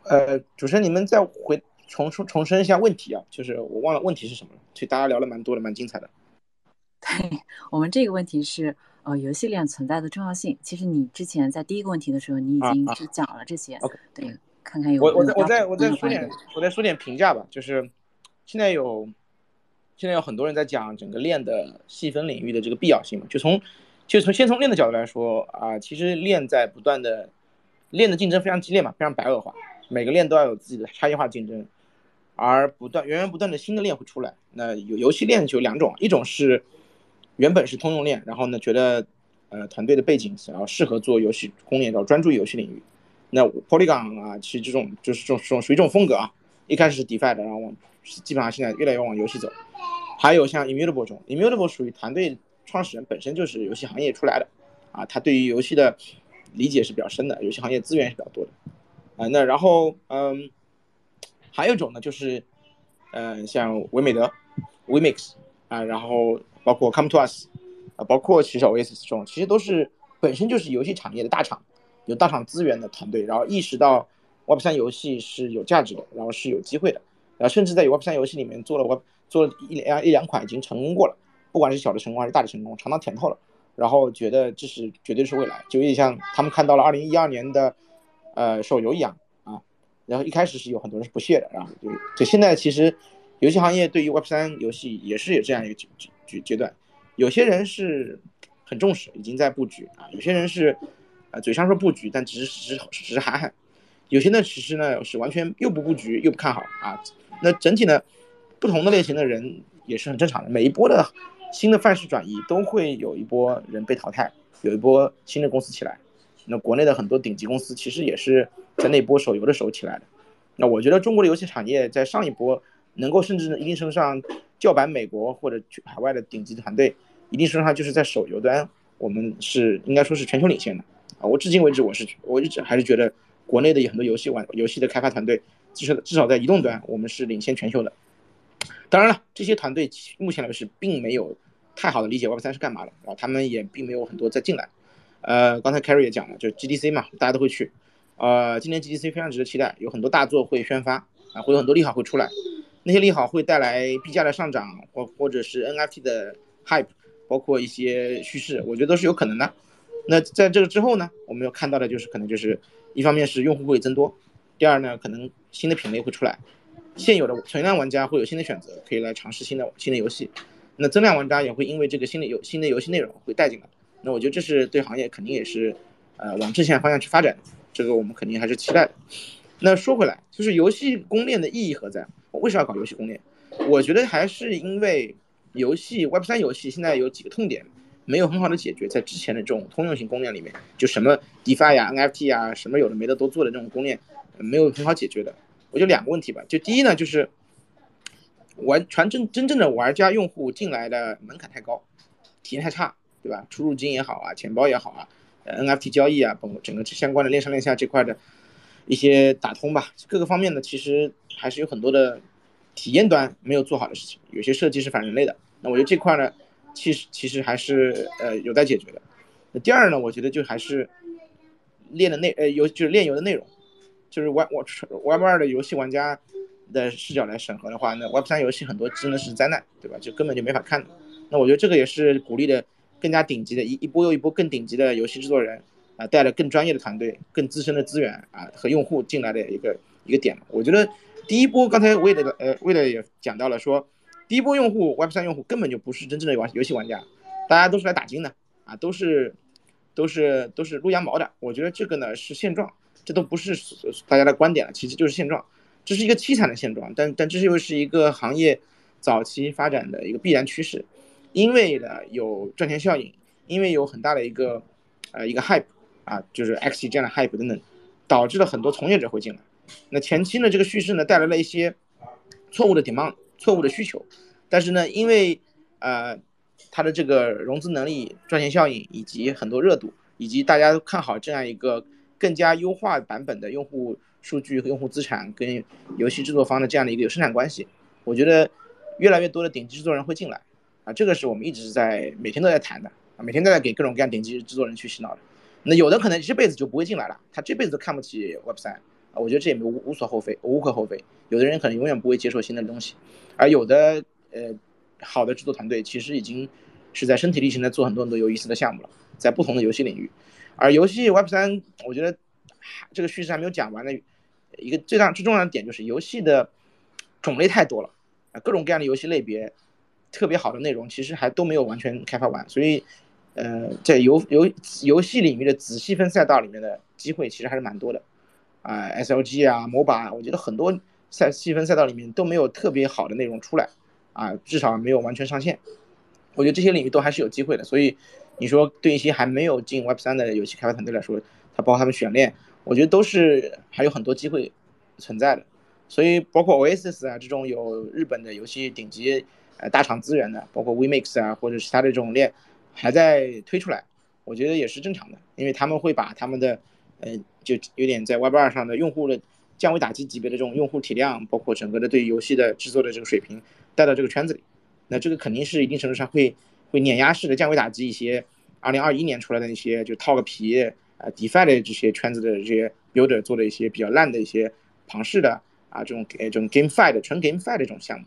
呃，主持人，你们再回重重重申一下问题啊，就是我忘了问题是什么了。其实大家聊了蛮多的，蛮精彩的。对我们这个问题是呃游戏链存在的重要性。其实你之前在第一个问题的时候，你已经是讲了这些。对，看看有我我再我再我再说点我再说点评价吧，就是现在有。现在有很多人在讲整个链的细分领域的这个必要性嘛，就从就从先从链的角度来说啊，其实链在不断的链的竞争非常激烈嘛，非常白热化，每个链都要有自己的差异化竞争，而不断源源不断的新的链会出来。那有游戏链就有两种，一种是原本是通用链，然后呢觉得呃团队的背景想要适合做游戏公链，然后专注于游戏领域。那 Polygon 啊，其实这种就是这种这种属于这种风格啊，一开始是 DeFi 的，然后往基本上现在越来越往游戏走。还有像 Immutable 这种，Immutable 属于团队创始人本身就是游戏行业出来的，啊，他对于游戏的理解是比较深的，游戏行业资源是比较多的，啊，那然后嗯，还有一种呢，就是嗯，像维美德 Vmix 啊，然后包括 Come to Us 啊，包括其实 Oasis 这种，其实都是本身就是游戏产业的大厂，有大厂资源的团队，然后意识到 Web 三游戏是有价值的，然后是有机会的，然后甚至在 Web 三游戏里面做了 Web。做了一两一两款已经成功过了，不管是小的成功还是大的成功，尝到甜头了，然后觉得这是绝对是未来，就有点像他们看到了二零一二年的，呃手游一样啊。然后一开始是有很多人是不屑的，然后就就现在其实游戏行业对于 Web 三游戏也是有这样一个阶阶阶段，有些人是很重视，已经在布局啊，有些人是啊嘴上说布局，但只是只是只是喊喊，有些呢其实呢是完全又不布局又不看好啊。那整体呢？不同的类型的人也是很正常的，每一波的新的范式转移都会有一波人被淘汰，有一波新的公司起来。那国内的很多顶级公司其实也是在那波手游的时候起来的。那我觉得中国的游戏产业在上一波能够甚至一定程度上叫板美国或者去海外的顶级团队，一定程度上就是在手游端，我们是应该说是全球领先的啊。我至今为止我是我一直还是觉得国内的很多游戏玩游戏的开发团队，至少至少在移动端我们是领先全球的。当然了，这些团队目前来说是并没有太好的理解 Web 三是干嘛的，啊他们也并没有很多再进来。呃，刚才 Carry 也讲了，就 GDC 嘛，大家都会去。呃，今年 GDC 非常值得期待，有很多大作会宣发啊，会有很多利好会出来。那些利好会带来币价的上涨，或或者是 NFT 的 hype，包括一些叙事，我觉得都是有可能的。那在这个之后呢，我们要看到的就是可能就是一方面是用户会增多，第二呢，可能新的品类会出来。现有的存量玩家会有新的选择，可以来尝试新的新的游戏。那增量玩家也会因为这个新的游新的游戏内容会带进来。那我觉得这是对行业肯定也是，呃，往正向方向去发展。这个我们肯定还是期待的。那说回来，就是游戏公链的意义何在？我为啥要搞游戏公链？我觉得还是因为游戏 Web 三游戏现在有几个痛点没有很好的解决，在之前的这种通用型公链里面，就什么 DeFi 呀、NFT 啊，什么有的没的都做的这种公链，没有很好解决的。我就两个问题吧，就第一呢，就是玩传真真正的玩家用户进来的门槛太高，体验太差，对吧？出入金也好啊，钱包也好啊，NFT 交易啊，包括整个相关的链上链下这块的一些打通吧，各个方面呢，其实还是有很多的体验端没有做好的事情，有些设计是反人类的。那我觉得这块呢，其实其实还是呃有待解决的。那第二呢，我觉得就还是练的内呃游就是炼游的内容。就是 Web Web 二的游戏玩家的视角来审核的话，那 Web 三游戏很多真的是灾难，对吧？就根本就没法看。那我觉得这个也是鼓励的更加顶级的一一波又一波更顶级的游戏制作人啊，带了更专业的团队、更资深的资源啊和用户进来的一个一个点。我觉得第一波刚才为了呃为了也讲到了说，第一波用户 Web 三用户根本就不是真正的玩游戏玩家，大家都是来打金的啊，都是都是都是撸羊毛的。我觉得这个呢是现状，这都不是大家的观点了，其实就是现状，这是一个凄惨的现状。但但这是又是一个行业早期发展的一个必然趋势，因为呢有赚钱效应，因为有很大的一个呃一个 hype 啊，就是 X 这样的 hype 等等，导致了很多从业者会进来。那前期呢这个叙事呢带来了一些错误的 demand。错误的需求，但是呢，因为呃，它的这个融资能力、赚钱效应以及很多热度，以及大家都看好这样一个更加优化版本的用户数据和用户资产跟游戏制作方的这样的一个有生产关系，我觉得越来越多的顶级制作人会进来啊，这个是我们一直在每天都在谈的啊，每天都在给各种各样顶级制作人去洗脑的。那有的可能这辈子就不会进来了，他这辈子都看不起 Web 三啊，我觉得这也无无所厚非，无可厚非。有的人可能永远不会接受新的东西。而有的呃好的制作团队其实已经是在身体力行的做很多很多有意思的项目了，在不同的游戏领域。而游戏 Web 三，我觉得这个叙事还没有讲完的一个最大最重要的点就是游戏的种类太多了，各种各样的游戏类别，特别好的内容其实还都没有完全开发完。所以呃，在游游游戏领域的子细分赛道里面的机会其实还是蛮多的啊，SLG 啊，MOBA，我觉得很多。赛细分赛道里面都没有特别好的内容出来，啊，至少没有完全上线。我觉得这些领域都还是有机会的。所以你说对一些还没有进 Web 三的游戏开发团队来说，它包括他们选链，我觉得都是还有很多机会存在的。所以包括 Oasis 啊这种有日本的游戏顶级呃大厂资源的，包括 WeMix 啊或者其他的这种链还在推出来，我觉得也是正常的，因为他们会把他们的呃就有点在 Web 二上的用户的。降维打击级别的这种用户体量，包括整个的对游戏的制作的这个水平带到这个圈子里，那这个肯定是一定程度上会会碾压式的降维打击一些二零二一年出来的那些就套个皮啊 DeFi 的这些圈子的这些 builder 做的一些比较烂的一些庞氏的啊这种这种 GameFi 的纯 GameFi 的这种项目，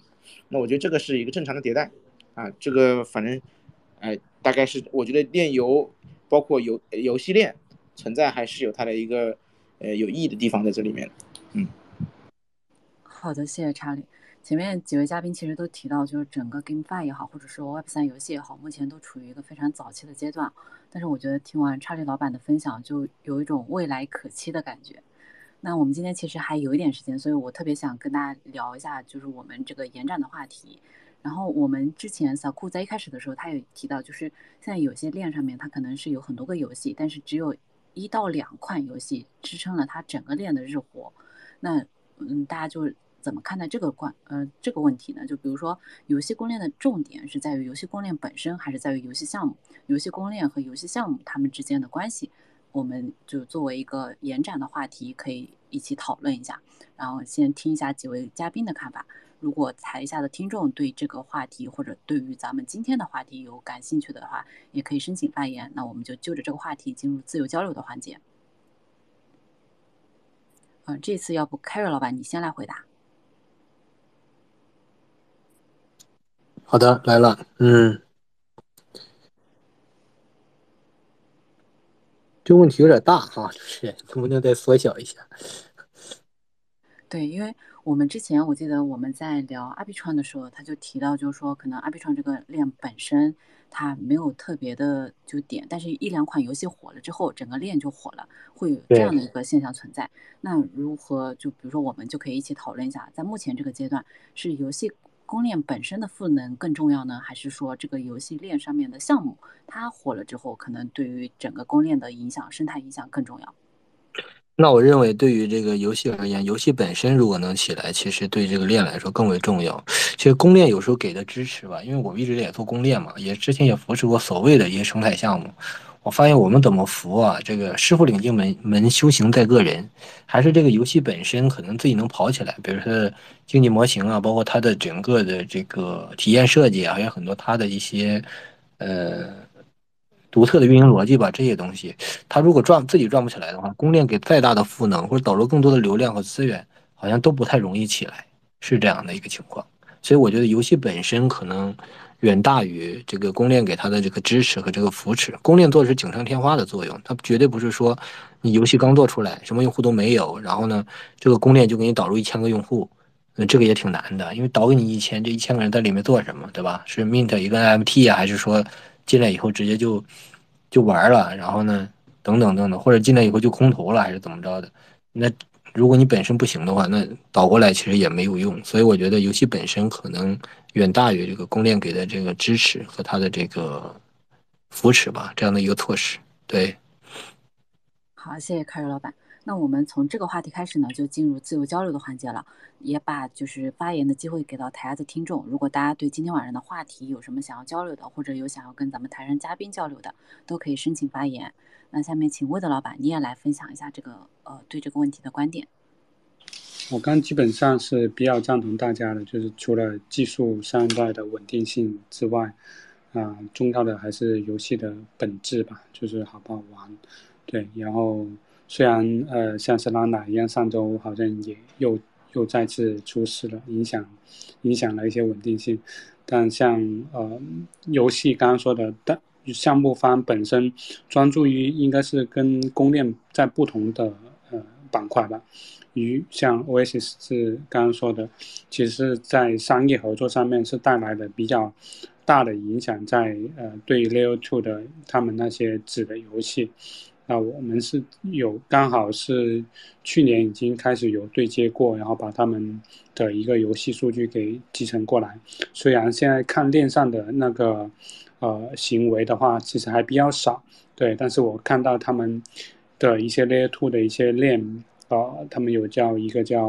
那我觉得这个是一个正常的迭代啊，这个反正哎大概是我觉得链游包括游游戏链存在还是有它的一个呃有意义的地方在这里面。嗯，好的，谢谢查理。前面几位嘉宾其实都提到，就是整个 GameFi 也好，或者说 Web 三游戏也好，目前都处于一个非常早期的阶段。但是我觉得听完查理老板的分享，就有一种未来可期的感觉。那我们今天其实还有一点时间，所以我特别想跟大家聊一下，就是我们这个延展的话题。然后我们之前小库在一开始的时候，他也提到，就是现在有些链上面，它可能是有很多个游戏，但是只有一到两款游戏支撑了它整个链的日活。那嗯，大家就怎么看待这个关呃这个问题呢？就比如说，游戏公链的重点是在于游戏公链本身，还是在于游戏项目？游戏公链和游戏项目它们之间的关系，我们就作为一个延展的话题，可以一起讨论一下。然后先听一下几位嘉宾的看法。如果台下的听众对这个话题或者对于咱们今天的话题有感兴趣的话，也可以申请发言。那我们就就着这个话题进入自由交流的环节。嗯，这次要不 Carry 老板你先来回答。好的，来了。嗯，这问题有点大哈，就是能不能再缩小一下？对，因为我们之前我记得我们在聊阿比川的时候，他就提到，就是说可能阿比川这个链本身。它没有特别的就点，但是一两款游戏火了之后，整个链就火了，会有这样的一个现象存在。那如何就比如说我们就可以一起讨论一下，在目前这个阶段，是游戏公链本身的赋能更重要呢，还是说这个游戏链上面的项目它火了之后，可能对于整个公链的影响、生态影响更重要？那我认为，对于这个游戏而言，游戏本身如果能起来，其实对这个链来说更为重要。其实公链有时候给的支持吧，因为我们一直也做公链嘛，也之前也扶持过所谓的一些生态项目。我发现我们怎么扶啊？这个师傅领进门，门修行在个人，还是这个游戏本身可能自己能跑起来。比如说经济模型啊，包括它的整个的这个体验设计啊，还有很多它的一些呃。独特的运营逻辑吧，这些东西，它如果赚自己赚不起来的话，公链给再大的赋能或者导入更多的流量和资源，好像都不太容易起来，是这样的一个情况。所以我觉得游戏本身可能远大于这个公链给它的这个支持和这个扶持。公链做的是锦上添花的作用，它绝对不是说你游戏刚做出来什么用户都没有，然后呢这个公链就给你导入一千个用户，那这个也挺难的，因为导给你一千，这一千个人在里面做什么，对吧？是 mint 一个 NFT 啊，还是说进来以后直接就就玩了，然后呢，等等等等，或者进来以后就空投了，还是怎么着的？那如果你本身不行的话，那倒过来其实也没有用。所以我觉得游戏本身可能远大于这个公链给的这个支持和它的这个扶持吧，这样的一个措施。对，好，谢谢凯瑞老板。那我们从这个话题开始呢，就进入自由交流的环节了，也把就是发言的机会给到台下的听众。如果大家对今天晚上的话题有什么想要交流的，或者有想要跟咱们台上嘉宾交流的，都可以申请发言。那下面请魏德老板，你也来分享一下这个呃对这个问题的观点。我刚基本上是比较赞同大家的，就是除了技术上一代的稳定性之外，啊，重要的还是游戏的本质吧，就是好不好玩。对，然后。虽然呃，像是拉奶一样，上周好像也又又再次出事了，影响影响了一些稳定性。但像呃游戏刚刚说的，但项目方本身专注于应该是跟公链在不同的板块吧。与像 Oasis 是刚刚说的，其实在商业合作上面是带来的比较大的影响，在呃对 Layer Two 的他们那些纸的游戏。那我们是有刚好是去年已经开始有对接过，然后把他们的一个游戏数据给集成过来。虽然现在看链上的那个呃行为的话，其实还比较少，对，但是我看到他们的一些 Layer Two 的一些链，啊，他们有叫一个叫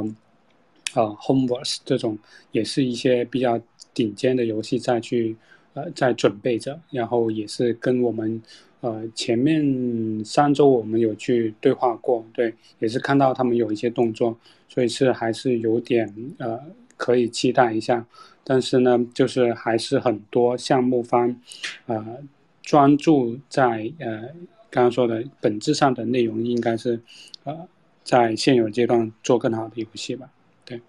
啊 Homeverse 这种，也是一些比较顶尖的游戏在去呃在准备着，然后也是跟我们。呃，前面三周我们有去对话过，对，也是看到他们有一些动作，所以是还是有点呃可以期待一下。但是呢，就是还是很多项目方，呃，专注在呃刚刚说的本质上的内容，应该是呃在现有阶段做更好的游戏吧。对，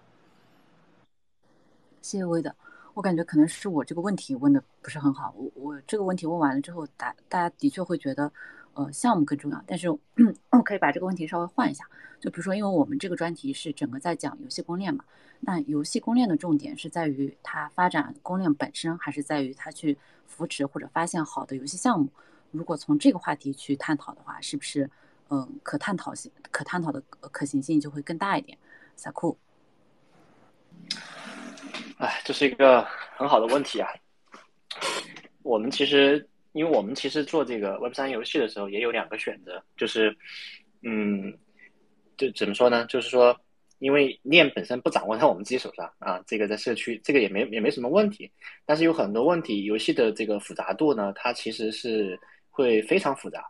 谢谢魏的。我感觉可能是我这个问题问的不是很好。我我这个问题问完了之后，大大家的确会觉得，呃，项目更重要。但是我 可以把这个问题稍微换一下，就比如说，因为我们这个专题是整个在讲游戏公链嘛，那游戏公链的重点是在于它发展公链本身，还是在于它去扶持或者发现好的游戏项目？如果从这个话题去探讨的话，是不是嗯可探讨性可探讨的可行性就会更大一点？萨库。哎，这是一个很好的问题啊！我们其实，因为我们其实做这个 Web 三游戏的时候，也有两个选择，就是，嗯，就怎么说呢？就是说，因为链本身不掌握在我们自己手上啊，这个在社区，这个也没也没什么问题。但是有很多问题，游戏的这个复杂度呢，它其实是会非常复杂。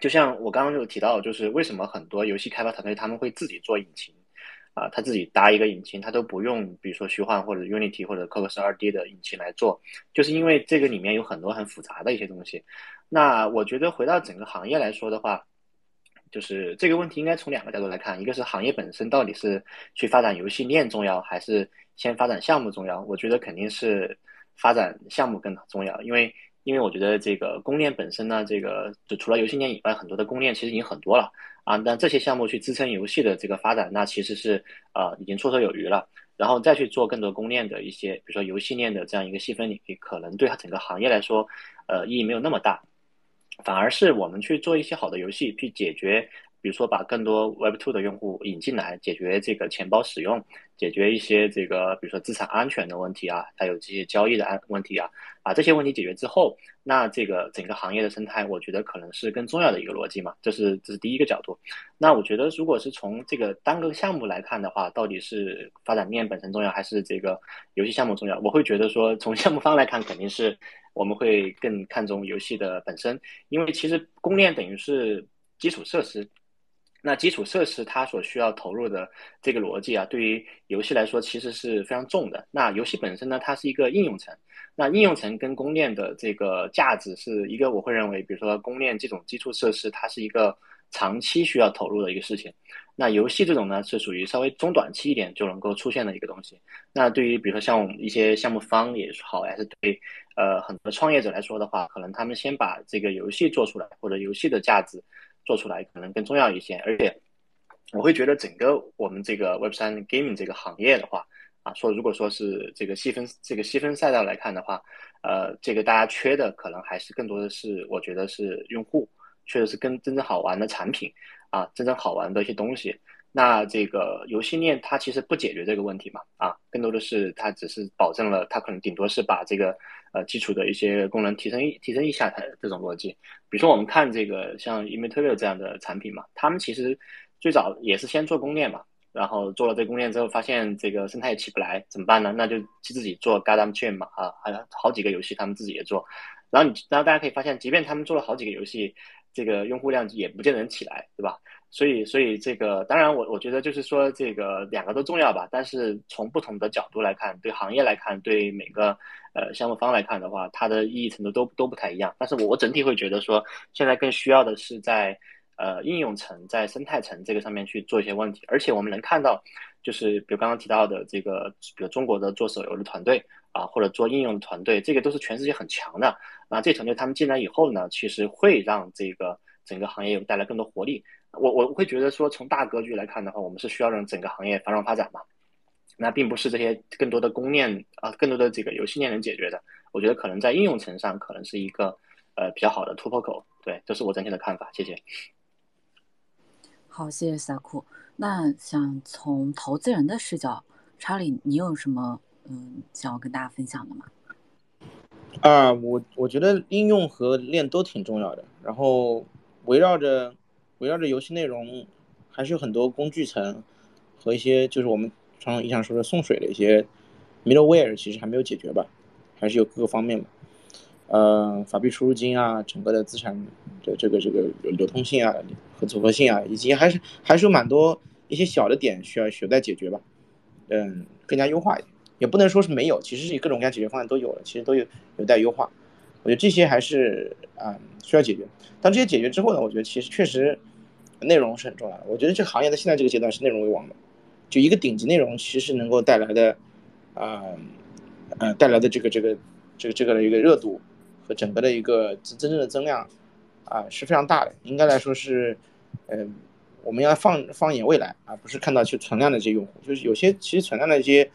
就像我刚刚就提到，就是为什么很多游戏开发团队他们会自己做引擎。啊，他自己搭一个引擎，他都不用，比如说虚幻或者 Unity 或者 Cocos 2D 的引擎来做，就是因为这个里面有很多很复杂的一些东西。那我觉得回到整个行业来说的话，就是这个问题应该从两个角度来看，一个是行业本身到底是去发展游戏链重要，还是先发展项目重要？我觉得肯定是发展项目更重要，因为因为我觉得这个公链本身呢，这个就除了游戏链以外，很多的公链其实已经很多了。啊，那这些项目去支撑游戏的这个发展，那其实是呃已经绰绰有余了。然后再去做更多公链的一些，比如说游戏链的这样一个细分领域，可能对它整个行业来说，呃意义没有那么大。反而是我们去做一些好的游戏，去解决。比如说，把更多 Web 2的用户引进来，解决这个钱包使用，解决一些这个，比如说资产安全的问题啊，还有这些交易的安问题啊，把这些问题解决之后，那这个整个行业的生态，我觉得可能是更重要的一个逻辑嘛。这是这是第一个角度。那我觉得，如果是从这个单个项目来看的话，到底是发展链本身重要，还是这个游戏项目重要？我会觉得说，从项目方来看，肯定是我们会更看重游戏的本身，因为其实公链等于是基础设施。那基础设施它所需要投入的这个逻辑啊，对于游戏来说其实是非常重的。那游戏本身呢，它是一个应用层，那应用层跟公链的这个价值是一个，我会认为，比如说公链这种基础设施，它是一个长期需要投入的一个事情。那游戏这种呢，是属于稍微中短期一点就能够出现的一个东西。那对于比如说像我们一些项目方也好，还是对呃很多创业者来说的话，可能他们先把这个游戏做出来，或者游戏的价值。做出来可能更重要一些，而且我会觉得整个我们这个 Web 三 gaming 这个行业的话，啊，说如果说是这个细分这个细分赛道来看的话，呃，这个大家缺的可能还是更多的是，我觉得是用户，缺的是更真正好玩的产品，啊，真正好玩的一些东西。那这个游戏链它其实不解决这个问题嘛，啊，更多的是它只是保证了它可能顶多是把这个呃基础的一些功能提升一提升一下它这种逻辑。比如说我们看这个像 Immutable 这样的产品嘛，他们其实最早也是先做公链嘛，然后做了这个公链之后发现这个生态起不来，怎么办呢？那就自己做 Goddam Chain 嘛，啊，还有好几个游戏他们自己也做，然后你然后大家可以发现，即便他们做了好几个游戏，这个用户量也不见得能起来，对吧？所以，所以这个当然，我我觉得就是说，这个两个都重要吧。但是从不同的角度来看，对行业来看，对每个呃项目方来看的话，它的意义程度都都不太一样。但是我整体会觉得说，现在更需要的是在呃应用层、在生态层这个上面去做一些问题。而且我们能看到，就是比如刚刚提到的这个，比如中国的做手游的团队啊，或者做应用的团队，这个都是全世界很强的。那这团队他们进来以后呢，其实会让这个整个行业有带来更多活力。我我会觉得说，从大格局来看的话，我们是需要让整个行业繁荣发展嘛。那并不是这些更多的公链啊，更多的这个游戏链能解决的。我觉得可能在应用层上，可能是一个呃比较好的突破口。对，这是我整体的看法。谢谢。好，谢谢萨库。那想从投资人的视角，查理，你有什么嗯想要跟大家分享的吗？啊，我我觉得应用和链都挺重要的。然后围绕着。围绕着游戏内容，还是有很多工具层和一些就是我们传统意义上说的送水的一些 middleware，其实还没有解决吧，还是有各个方面吧。呃，法币出入金啊，整个的资产的这个这个流通性啊和组合性啊，以及还是还是有蛮多一些小的点需要有待解决吧。嗯，更加优化一点，也不能说是没有，其实是各种各样解决方案都有了，其实都有有待优化。我觉得这些还是啊需要解决。当这些解决之后呢，我觉得其实确实。内容是很重要的，我觉得这个行业在现在这个阶段是内容为王的，就一个顶级内容其实能够带来的，啊，呃，带来的这个这个这个这个的一个热度和整个的一个真正的增量，啊是非常大的。应该来说是，嗯，我们要放放眼未来啊，不是看到去存量的这些用户，就是有些其实存量的一些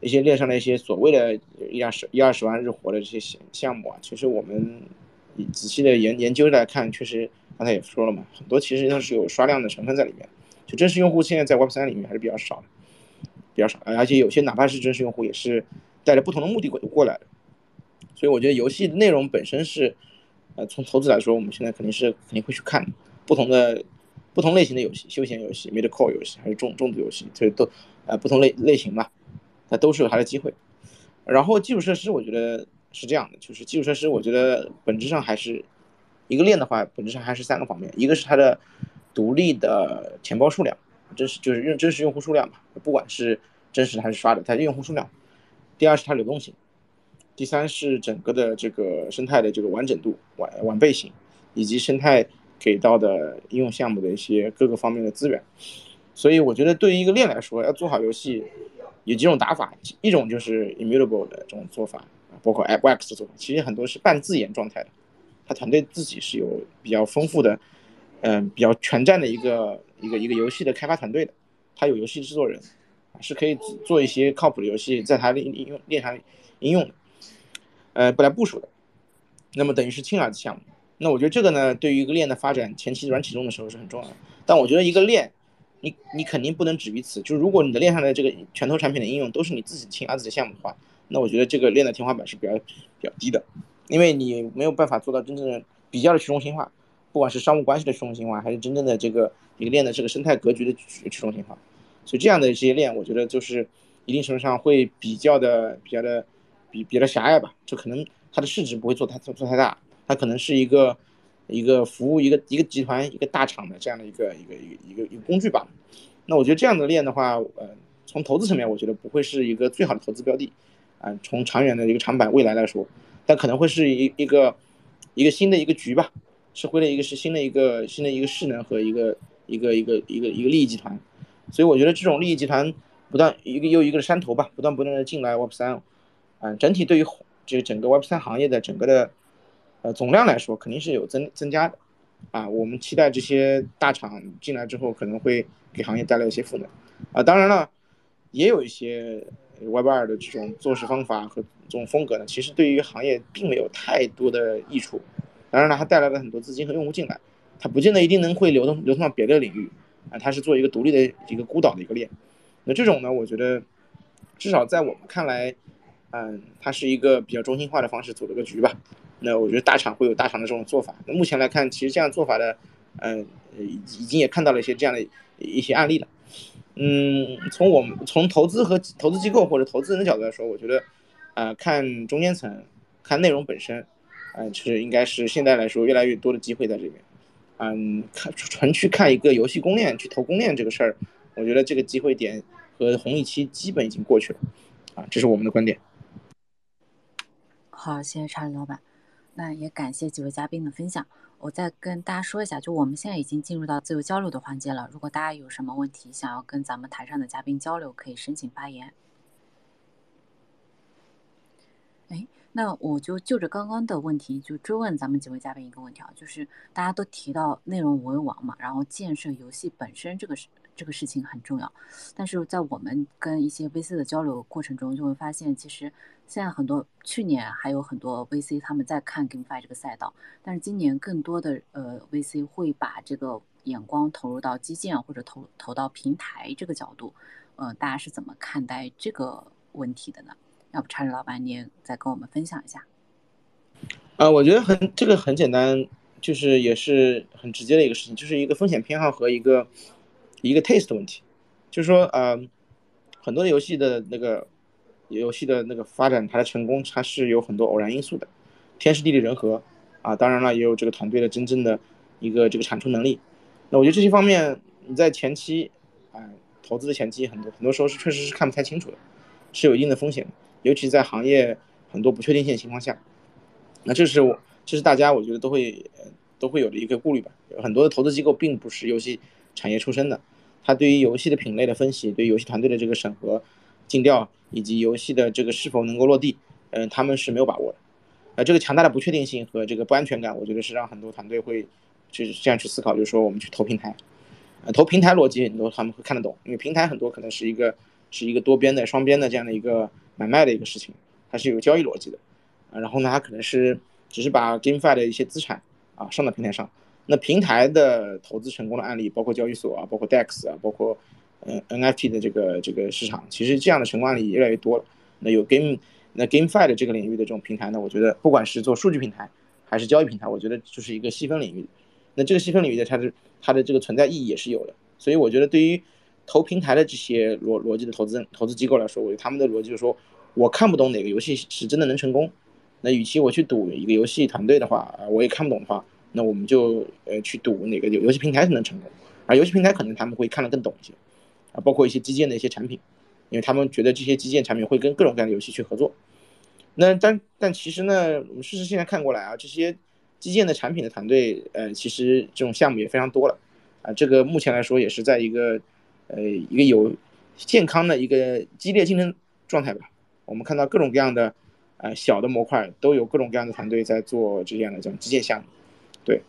一些链上的一些所谓的一二十一二十万日活的这些项项目啊，其实我们仔细的研研究来看，确实。刚才也说了嘛，很多其实都是有刷量的成分在里面，就真实用户现在在 Web 三里面还是比较少的，比较少，而且有些哪怕是真实用户也是带着不同的目的过过来的，所以我觉得游戏内容本身是，呃，从投资来说，我们现在肯定是肯定会去看不同的不同类型的游戏，休闲游戏、Mid Core 游戏还是重重度游戏，这都呃不同类类型吧，它都是有它的机会。然后基础设施我觉得是这样的，就是基础设施我觉得本质上还是。一个链的话，本质上还是三个方面，一个是它的独立的钱包数量，真实就是用真实用户数量嘛，不管是真实还是刷的，它的用户数量。第二是它流动性，第三是整个的这个生态的这个完整度、完完备性，以及生态给到的应用项目的一些各个方面的资源。所以我觉得对于一个链来说，要做好游戏，有几种打法，一种就是 immutable 的这种做法，包括 AppX 的做法，其实很多是半自研状态的。他团队自己是有比较丰富的，嗯，比较全站的一个一个一个游戏的开发团队的，他有游戏制作人，是可以做一些靠谱的游戏在他的应用链上应用的，呃，不来部署的，那么等于是轻儿子项目。那我觉得这个呢，对于一个链的发展前期软启动的时候是很重要的。但我觉得一个链，你你肯定不能止于此。就是如果你的链上的这个拳头产品的应用都是你自己亲儿子的项目的话，那我觉得这个链的天花板是比较比较低的。因为你没有办法做到真正的比较的去中心化，不管是商务关系的去中心化，还是真正的这个一个链的这个生态格局的去中心化，所以这样的一些链，我觉得就是一定程度上会比较的比较的比比较狭隘吧，就可能它的市值不会做太做做太大，它可能是一个一个服务一个一个集团一个大厂的这样的一个一个一个一个一个工具吧。那我觉得这样的链的话，呃，从投资层面，我觉得不会是一个最好的投资标的，啊，从长远的一个长板未来来说。但可能会是一一个一个新的一个局吧，是会的一个是新的一个新的一个势能和一个一个一个一个一个利益集团，所以我觉得这种利益集团不断一个又一个的山头吧，不断不断的进来 Web 三，嗯，整体对于这整个 Web 三行业的整个的呃总量来说肯定是有增增加的，啊，我们期待这些大厂进来之后可能会给行业带来一些赋能啊。当然了，也有一些 Web 二的这种做事方法和这种风格呢，其实对于行业并没有太多的益处。当然了，它带来了很多资金和用户进来，它不见得一定能会流通流通到别的领域啊。它是做一个独立的一个孤岛的一个链。那这种呢，我觉得至少在我们看来。嗯，它是一个比较中心化的方式组了个局吧。那我觉得大厂会有大厂的这种做法。那目前来看，其实这样做法的，嗯，已已经也看到了一些这样的一些案例了。嗯，从我们从投资和投资机构或者投资人的角度来说，我觉得，啊，看中间层，看内容本身，嗯，是应该是现在来说越来越多的机会在这边。嗯，看纯去看一个游戏公链去投公链这个事儿，我觉得这个机会点和红利期基本已经过去了。啊，这是我们的观点。好，谢谢查理老板。那也感谢几位嘉宾的分享。我再跟大家说一下，就我们现在已经进入到自由交流的环节了。如果大家有什么问题想要跟咱们台上的嘉宾交流，可以申请发言。哎，那我就就着刚刚的问题，就追问咱们几位嘉宾一个问题啊，就是大家都提到内容为王嘛，然后建设游戏本身这个是。这个事情很重要，但是在我们跟一些 VC 的交流过程中，就会发现，其实现在很多去年还有很多 VC 他们在看 GameFi 这个赛道，但是今年更多的呃 VC 会把这个眼光投入到基建或者投投到平台这个角度，呃，大家是怎么看待这个问题的呢？要不查理老板，你也再跟我们分享一下。啊，我觉得很这个很简单，就是也是很直接的一个事情，就是一个风险偏好和一个。一个 taste 问题，就是说，呃，很多游戏的那个游戏的那个发展，它的成功，它是有很多偶然因素的，天时地利人和啊，当然了，也有这个团队的真正的一个这个产出能力。那我觉得这些方面，你在前期，啊，投资的前期，很多很多时候是确实是看不太清楚的，是有一定的风险的，尤其在行业很多不确定性的情况下。那这是我，这是大家我觉得都会都会有的一个顾虑吧。很多的投资机构并不是游戏产业出身的。他对于游戏的品类的分析，对游戏团队的这个审核、尽调，以及游戏的这个是否能够落地，嗯，他们是没有把握的。呃，这个强大的不确定性和这个不安全感，我觉得是让很多团队会就是这样去思考，就是说我们去投平台，呃，投平台逻辑很多他们会看得懂，因为平台很多可能是一个是一个多边的、双边的这样的一个买卖的一个事情，它是有交易逻辑的，啊，然后呢，它可能是只是把 GameFi 的一些资产啊上到平台上。那平台的投资成功的案例，包括交易所啊，包括 DEX 啊，包括嗯 NFT 的这个这个市场，其实这样的成功案例越来越多了。那有 Game 那 GameFi 的这个领域的这种平台呢，我觉得不管是做数据平台还是交易平台，我觉得就是一个细分领域。那这个细分领域的它的它的这个存在意义也是有的。所以我觉得对于投平台的这些逻逻辑的投资投资机构来说，我觉得他们的逻辑就是说，我看不懂哪个游戏是真的能成功，那与其我去赌一个游戏团队的话，我也看不懂的话。那我们就呃去赌哪个游游戏平台是能成功，而游戏平台可能他们会看得更懂一些，啊，包括一些基建的一些产品，因为他们觉得这些基建产品会跟各种各样的游戏去合作。那但但其实呢，我们事实现在看过来啊，这些基建的产品的团队，呃，其实这种项目也非常多了，啊，这个目前来说也是在一个呃一个有健康的一个激烈竞争状态吧。我们看到各种各样的呃小的模块都有各种各样的团队在做这样的这种基建项目。对，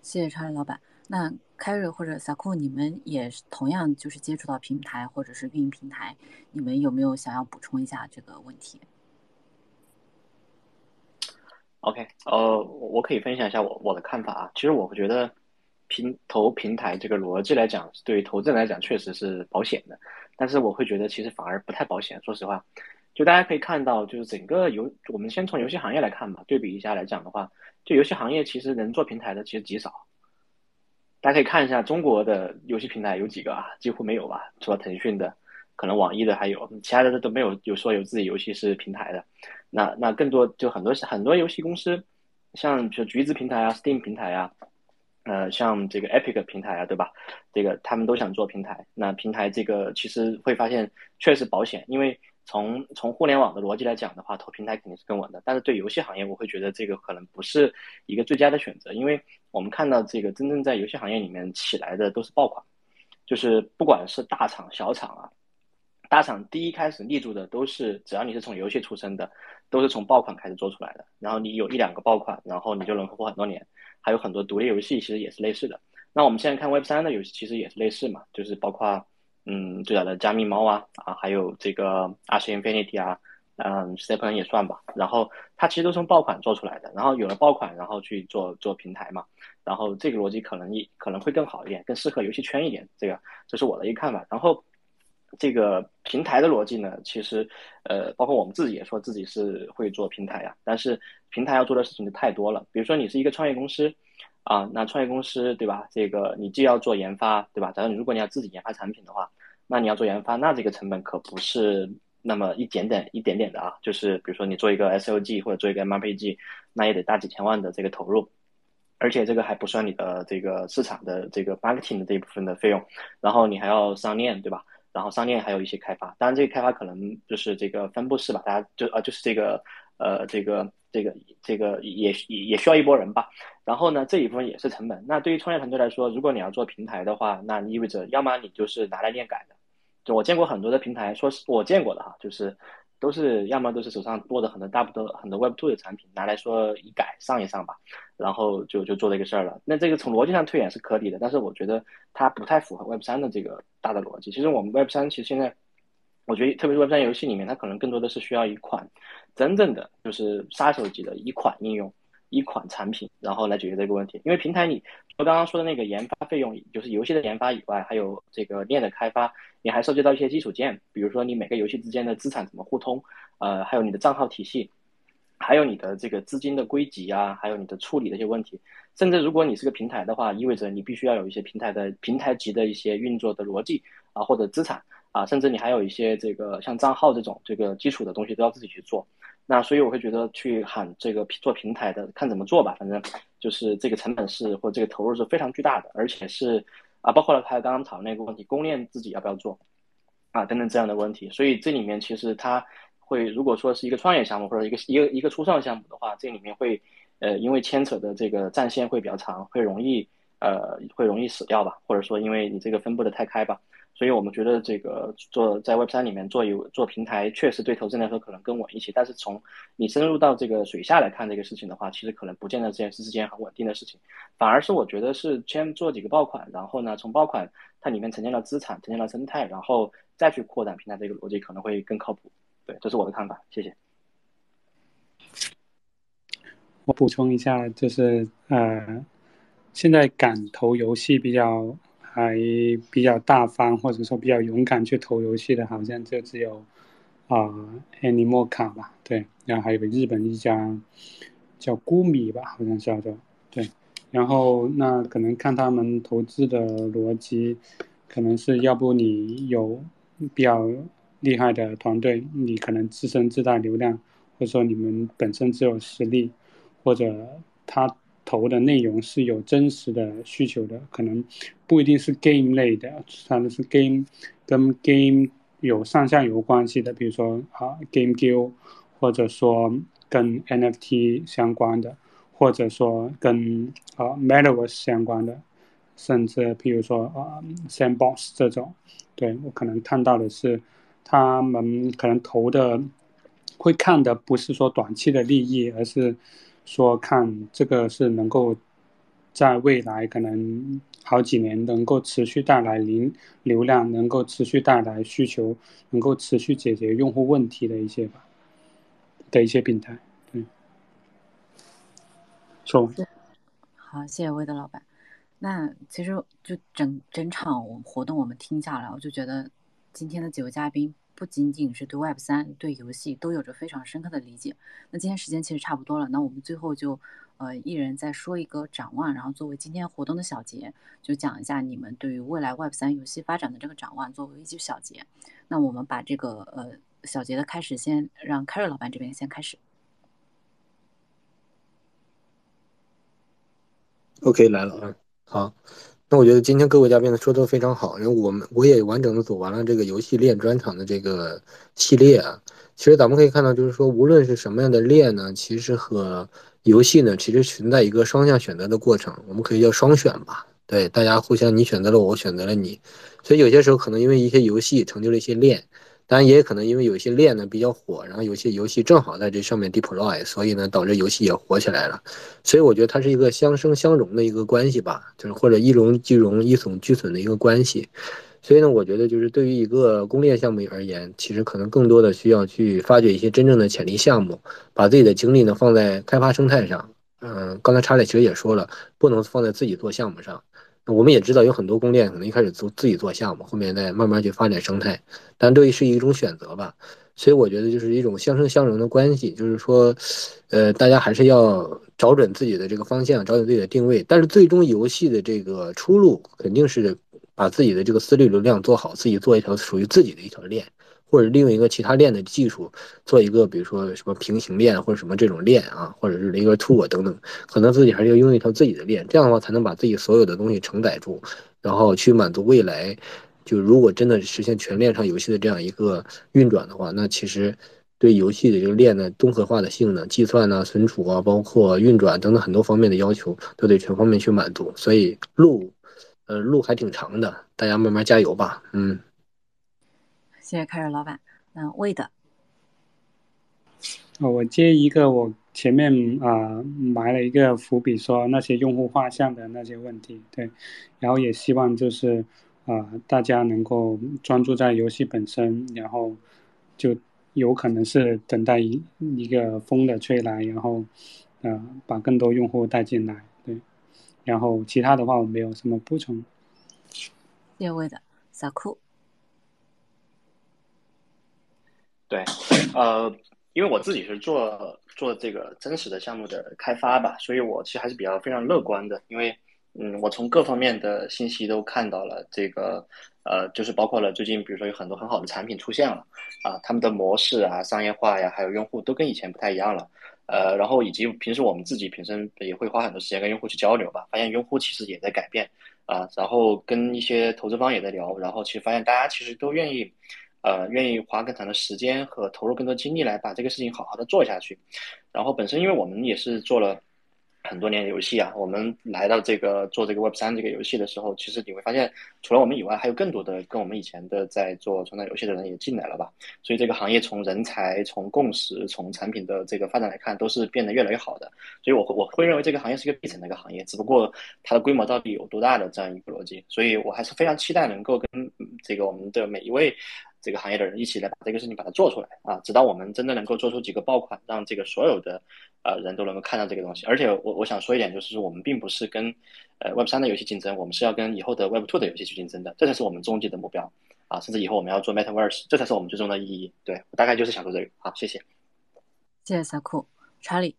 谢谢查理老板。那凯瑞或者萨库，你们也同样就是接触到平台或者是运营平台，你们有没有想要补充一下这个问题？OK，呃，我可以分享一下我我的看法啊。其实我觉得平投平台这个逻辑来讲，对于投资人来讲确实是保险的，但是我会觉得其实反而不太保险。说实话。就大家可以看到，就是整个游，我们先从游戏行业来看吧，对比一下来讲的话，就游戏行业其实能做平台的其实极少。大家可以看一下中国的游戏平台有几个啊？几乎没有吧，除了腾讯的，可能网易的还有，其他的都没有有说有自己游戏是平台的。那那更多就很多很多游戏公司，像比如橘子平台啊、Steam 平台啊，呃，像这个 Epic 平台啊，对吧？这个他们都想做平台。那平台这个其实会发现确实保险，因为。从从互联网的逻辑来讲的话，投平台肯定是更稳的。但是对游戏行业，我会觉得这个可能不是一个最佳的选择，因为我们看到这个真正在游戏行业里面起来的都是爆款，就是不管是大厂小厂啊，大厂第一开始立住的都是，只要你是从游戏出身的，都是从爆款开始做出来的。然后你有一两个爆款，然后你就能活很多年。还有很多独立游戏其实也是类似的。那我们现在看 Web 三的游戏其实也是类似嘛，就是包括嗯最早的加密猫啊啊，还有这个 Axie Infinity 啊，嗯 Stepn 也算吧。然后它其实都从爆款做出来的。然后有了爆款，然后去做做平台嘛。然后这个逻辑可能一可能会更好一点，更适合游戏圈一点。这个这是我的一个看法。然后。这个平台的逻辑呢，其实，呃，包括我们自己也说自己是会做平台呀，但是平台要做的事情就太多了。比如说你是一个创业公司，啊，那创业公司对吧？这个你既要做研发，对吧？假如如果你要自己研发产品的话，那你要做研发，那这个成本可不是那么一点点一点点的啊。就是比如说你做一个 SOG 或者做一个 MRPG，那也得大几千万的这个投入，而且这个还不算你的这个市场的这个 marketing 的这一部分的费用，然后你还要上链，对吧？然后商店还有一些开发，当然这个开发可能就是这个分布式吧，大家就啊就是这个呃这个这个这个也也也需要一波人吧。然后呢这一部分也是成本。那对于创业团队来说，如果你要做平台的话，那意味着要么你就是拿来练改的。就我见过很多的平台，说是我见过的哈，就是。都是要么都是手上握着很多大部多很多 Web Two 的产品，拿来说一改上一上吧，然后就就做这个事儿了。那这个从逻辑上推演是可以的，但是我觉得它不太符合 Web 三的这个大的逻辑。其实我们 Web 三其实现在，我觉得特别是 Web 三游戏里面，它可能更多的是需要一款真正的就是杀手级的一款应用。一款产品，然后来解决这个问题。因为平台，你我刚刚说的那个研发费用，就是游戏的研发以外，还有这个链的开发，你还涉及到一些基础件，比如说你每个游戏之间的资产怎么互通，呃，还有你的账号体系，还有你的这个资金的归集啊，还有你的处理的一些问题。甚至如果你是个平台的话，意味着你必须要有一些平台的平台级的一些运作的逻辑啊，或者资产啊，甚至你还有一些这个像账号这种这个基础的东西都要自己去做。那所以我会觉得去喊这个做平台的，看怎么做吧。反正就是这个成本是或这个投入是非常巨大的，而且是啊，包括了还有刚刚讨论那个问题，公链自己要不要做啊等等这样的问题。所以这里面其实它会，如果说是一个创业项目或者一个一个一个初创项目的话，这里面会呃因为牵扯的这个战线会比较长，会容易呃会容易死掉吧，或者说因为你这个分布的太开吧。所以我们觉得这个做在 Web 三里面做有做平台，确实对投资人来说可能更稳一些。但是从你深入到这个水下来看这个事情的话，其实可能不见得这件事是件很稳定的事情。反而是我觉得是先做几个爆款，然后呢，从爆款它里面沉淀了资产，沉淀了生态，然后再去扩展平台，这个逻辑可能会更靠谱。对，这是我的看法。谢谢。我补充一下，就是呃，现在敢投游戏比较。还比较大方，或者说比较勇敢去投游戏的，好像就只有啊，Animo 卡吧，对，然后还有个日本一家叫孤米吧，好像叫做对，然后那可能看他们投资的逻辑，可能是要不你有比较厉害的团队，你可能自身自带流量，或者说你们本身只有实力，或者他。投的内容是有真实的需求的，可能不一定是 game 类的，他的是 game 跟 game 有上下游关系的，比如说啊 game guild，或者说跟 NFT 相关的，或者说跟啊 metaverse 相关的，甚至譬如说啊 sandbox 这种，对我可能看到的是他们可能投的会看的不是说短期的利益，而是。说看这个是能够在未来可能好几年能够持续带来零流量，能够持续带来需求，能够持续解决用户问题的一些吧的一些平台，对。说。好，谢谢魏德老板。那其实就整整场活动我们听下来，我就觉得今天的几位嘉宾。不仅仅是对 Web 三、对游戏都有着非常深刻的理解。那今天时间其实差不多了，那我们最后就呃一人再说一个展望，然后作为今天活动的小结，就讲一下你们对于未来 Web 三游戏发展的这个展望，作为一句小结。那我们把这个呃小结的开始先让 Carry 老板这边先开始。OK，来了啊，好。那我觉得今天各位嘉宾呢说的都非常好，因为我们我也完整的走完了这个游戏链专场的这个系列啊。其实咱们可以看到，就是说无论是什么样的链呢，其实和游戏呢，其实存在一个双向选择的过程，我们可以叫双选吧。对，大家互相你选择了我，我选择了你，所以有些时候可能因为一些游戏成就了一些链，当然也可能因为有些链呢比较火，然后有些游戏正好在这上面 deploy，所以呢导致游戏也火起来了。所以我觉得它是一个相生相融的一个关系吧，就是或者一荣俱荣、一损俱损的一个关系。所以呢，我觉得就是对于一个公链项目而言，其实可能更多的需要去发掘一些真正的潜力项目，把自己的精力呢放在开发生态上。嗯，刚才查理其实也说了，不能放在自己做项目上。我们也知道有很多供电可能一开始做自己做项目，后面再慢慢去发展生态，但这是一种选择吧。所以我觉得就是一种相生相融的关系，就是说，呃，大家还是要找准自己的这个方向，找准自己的定位。但是最终游戏的这个出路肯定是。把自己的这个私域流量做好，自己做一条属于自己的一条链，或者利用一个其他链的技术做一个，比如说什么平行链或者什么这种链啊，或者是一个 two 等等，可能自己还是要拥有一条自己的链，这样的话才能把自己所有的东西承载住，然后去满足未来。就如果真的实现全链上游戏的这样一个运转的话，那其实对游戏的这个链的综合化的性能、计算呢、存储啊，包括运转等等很多方面的要求，都得全方面去满足。所以路。呃，路还挺长的，大家慢慢加油吧。嗯，谢谢凯瑞老板。嗯，魏的。哦，我接一个，我前面啊埋了一个伏笔，说那些用户画像的那些问题，对，然后也希望就是啊大家能够专注在游戏本身，然后就有可能是等待一一个风的吹来，然后呃把更多用户带进来。对然后其他的话我没有什么补充。谢魏的小库。对，呃，因为我自己是做做这个真实的项目的开发吧，所以我其实还是比较非常乐观的。因为，嗯，我从各方面的信息都看到了这个，呃，就是包括了最近，比如说有很多很好的产品出现了，啊，他们的模式啊、商业化呀，还有用户都跟以前不太一样了。呃，然后以及平时我们自己平时也会花很多时间跟用户去交流吧，发现用户其实也在改变啊，然后跟一些投资方也在聊，然后其实发现大家其实都愿意，呃，愿意花更长的时间和投入更多精力来把这个事情好好的做下去，然后本身因为我们也是做了。很多年的游戏啊，我们来到这个做这个 Web 三这个游戏的时候，其实你会发现，除了我们以外，还有更多的跟我们以前的在做传统游戏的人也进来了吧。所以这个行业从人才、从共识、从产品的这个发展来看，都是变得越来越好的。所以我我会认为这个行业是一个必成的一个行业，只不过它的规模到底有多大的这样一个逻辑。所以我还是非常期待能够跟这个我们的每一位。这个行业的人一起来把这个事情把它做出来啊，直到我们真的能够做出几个爆款，让这个所有的呃人都能够看到这个东西。而且我我想说一点，就是我们并不是跟呃 Web 三的游戏竞争，我们是要跟以后的 Web two 的游戏去竞争的，这才是我们终极的目标啊！甚至以后我们要做 Metaverse，这才是我们最终的意义。对我大概就是想说这个。好，谢谢。谢谢小库，查理。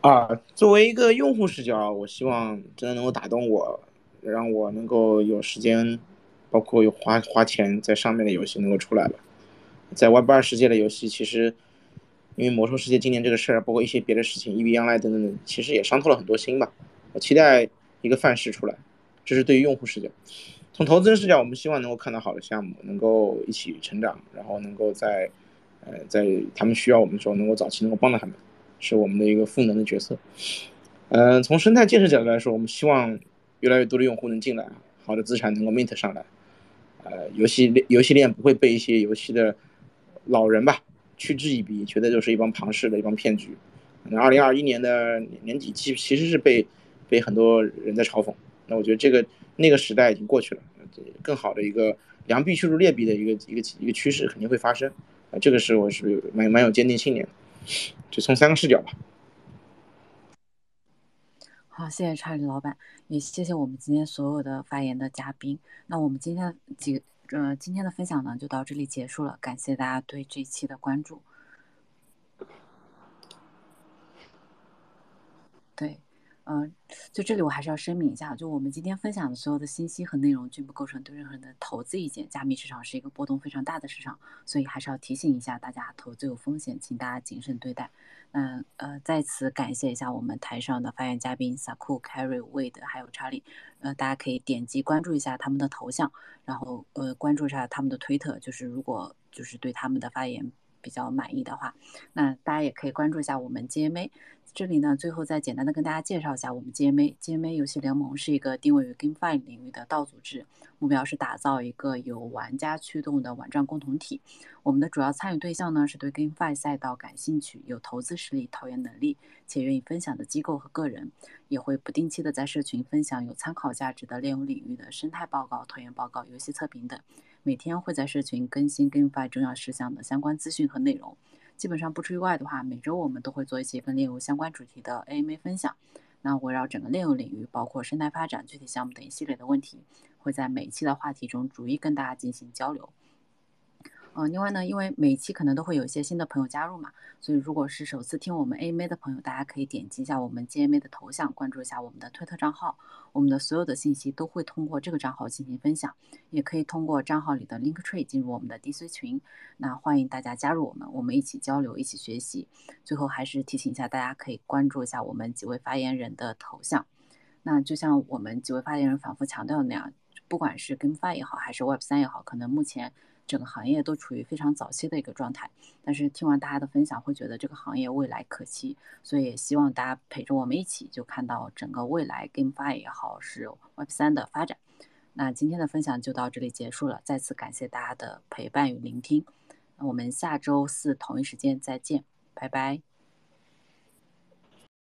啊，作为一个用户视角，我希望真的能够打动我，让我能够有时间。包括有花花钱在上面的游戏能够出来了，在 Web 二世界的游戏，其实因为魔兽世界今年这个事儿，包括一些别的事情，EV Online 等等，其实也伤透了很多心吧。我期待一个范式出来，这是对于用户视角。从投资人视角，我们希望能够看到好的项目，能够一起成长，然后能够在呃在他们需要我们的时候，能够早期能够帮到他们，是我们的一个赋能的角色。嗯，从生态建设角度来说，我们希望越来越多的用户能进来，好的资产能够 mint 上来。呃，游戏游戏链不会被一些游戏的老人吧嗤之以鼻，觉得就是一帮庞氏的一帮骗局。那二零二一年的年底，其其实是被被很多人在嘲讽。那我觉得这个那个时代已经过去了，更好的一个良币驱逐劣币的一个一个一个趋势肯定会发生。啊，这个是我是蛮蛮有坚定信念的。就从三个视角吧。好，谢谢查理老板，也谢谢我们今天所有的发言的嘉宾。那我们今天几呃今天的分享呢，就到这里结束了。感谢大家对这一期的关注。对。嗯，就这里我还是要声明一下，就我们今天分享的所有的信息和内容均不构成对任何人的投资意见。加密市场是一个波动非常大的市场，所以还是要提醒一下大家，投资有风险，请大家谨慎对待。嗯呃，再次感谢一下我们台上的发言嘉宾 Saku、Carry、Wade 还有查理。呃，大家可以点击关注一下他们的头像，然后呃关注一下他们的推特，就是如果就是对他们的发言。比较满意的话，那大家也可以关注一下我们 GMA。这里呢，最后再简单的跟大家介绍一下我们 GMA。GMA 游戏联盟是一个定位于 GameFi 领域的道组织，目标是打造一个有玩家驱动的网站共同体。我们的主要参与对象呢，是对 GameFi 赛道感兴趣、有投资实力、投研能力且愿意分享的机构和个人。也会不定期的在社群分享有参考价值的链游领域的生态报告、投研报告、游戏测评等。每天会在社群更新 GameFi 重要事项的相关资讯和内容。基本上不出意外的话，每周我们都会做一些跟链游相关主题的 AMA 分享。那围绕整个链游领域，包括生态发展、具体项目等一系列的问题，会在每一期的话题中逐一跟大家进行交流。呃，另外呢，因为每一期可能都会有一些新的朋友加入嘛，所以如果是首次听我们 AMA 的朋友，大家可以点击一下我们 GMA 的头像，关注一下我们的推特账号，我们的所有的信息都会通过这个账号进行分享，也可以通过账号里的 Link Tree 进入我们的 DC 群。那欢迎大家加入我们，我们一起交流，一起学习。最后还是提醒一下，大家可以关注一下我们几位发言人的头像。那就像我们几位发言人反复强调的那样，不管是 GameFi 也好，还是 Web 三也好，可能目前。整个行业都处于非常早期的一个状态，但是听完大家的分享，会觉得这个行业未来可期，所以也希望大家陪着我们一起，就看到整个未来 GameFi 也好，是 Web 三的发展。那今天的分享就到这里结束了，再次感谢大家的陪伴与聆听，那我们下周四同一时间再见，拜拜。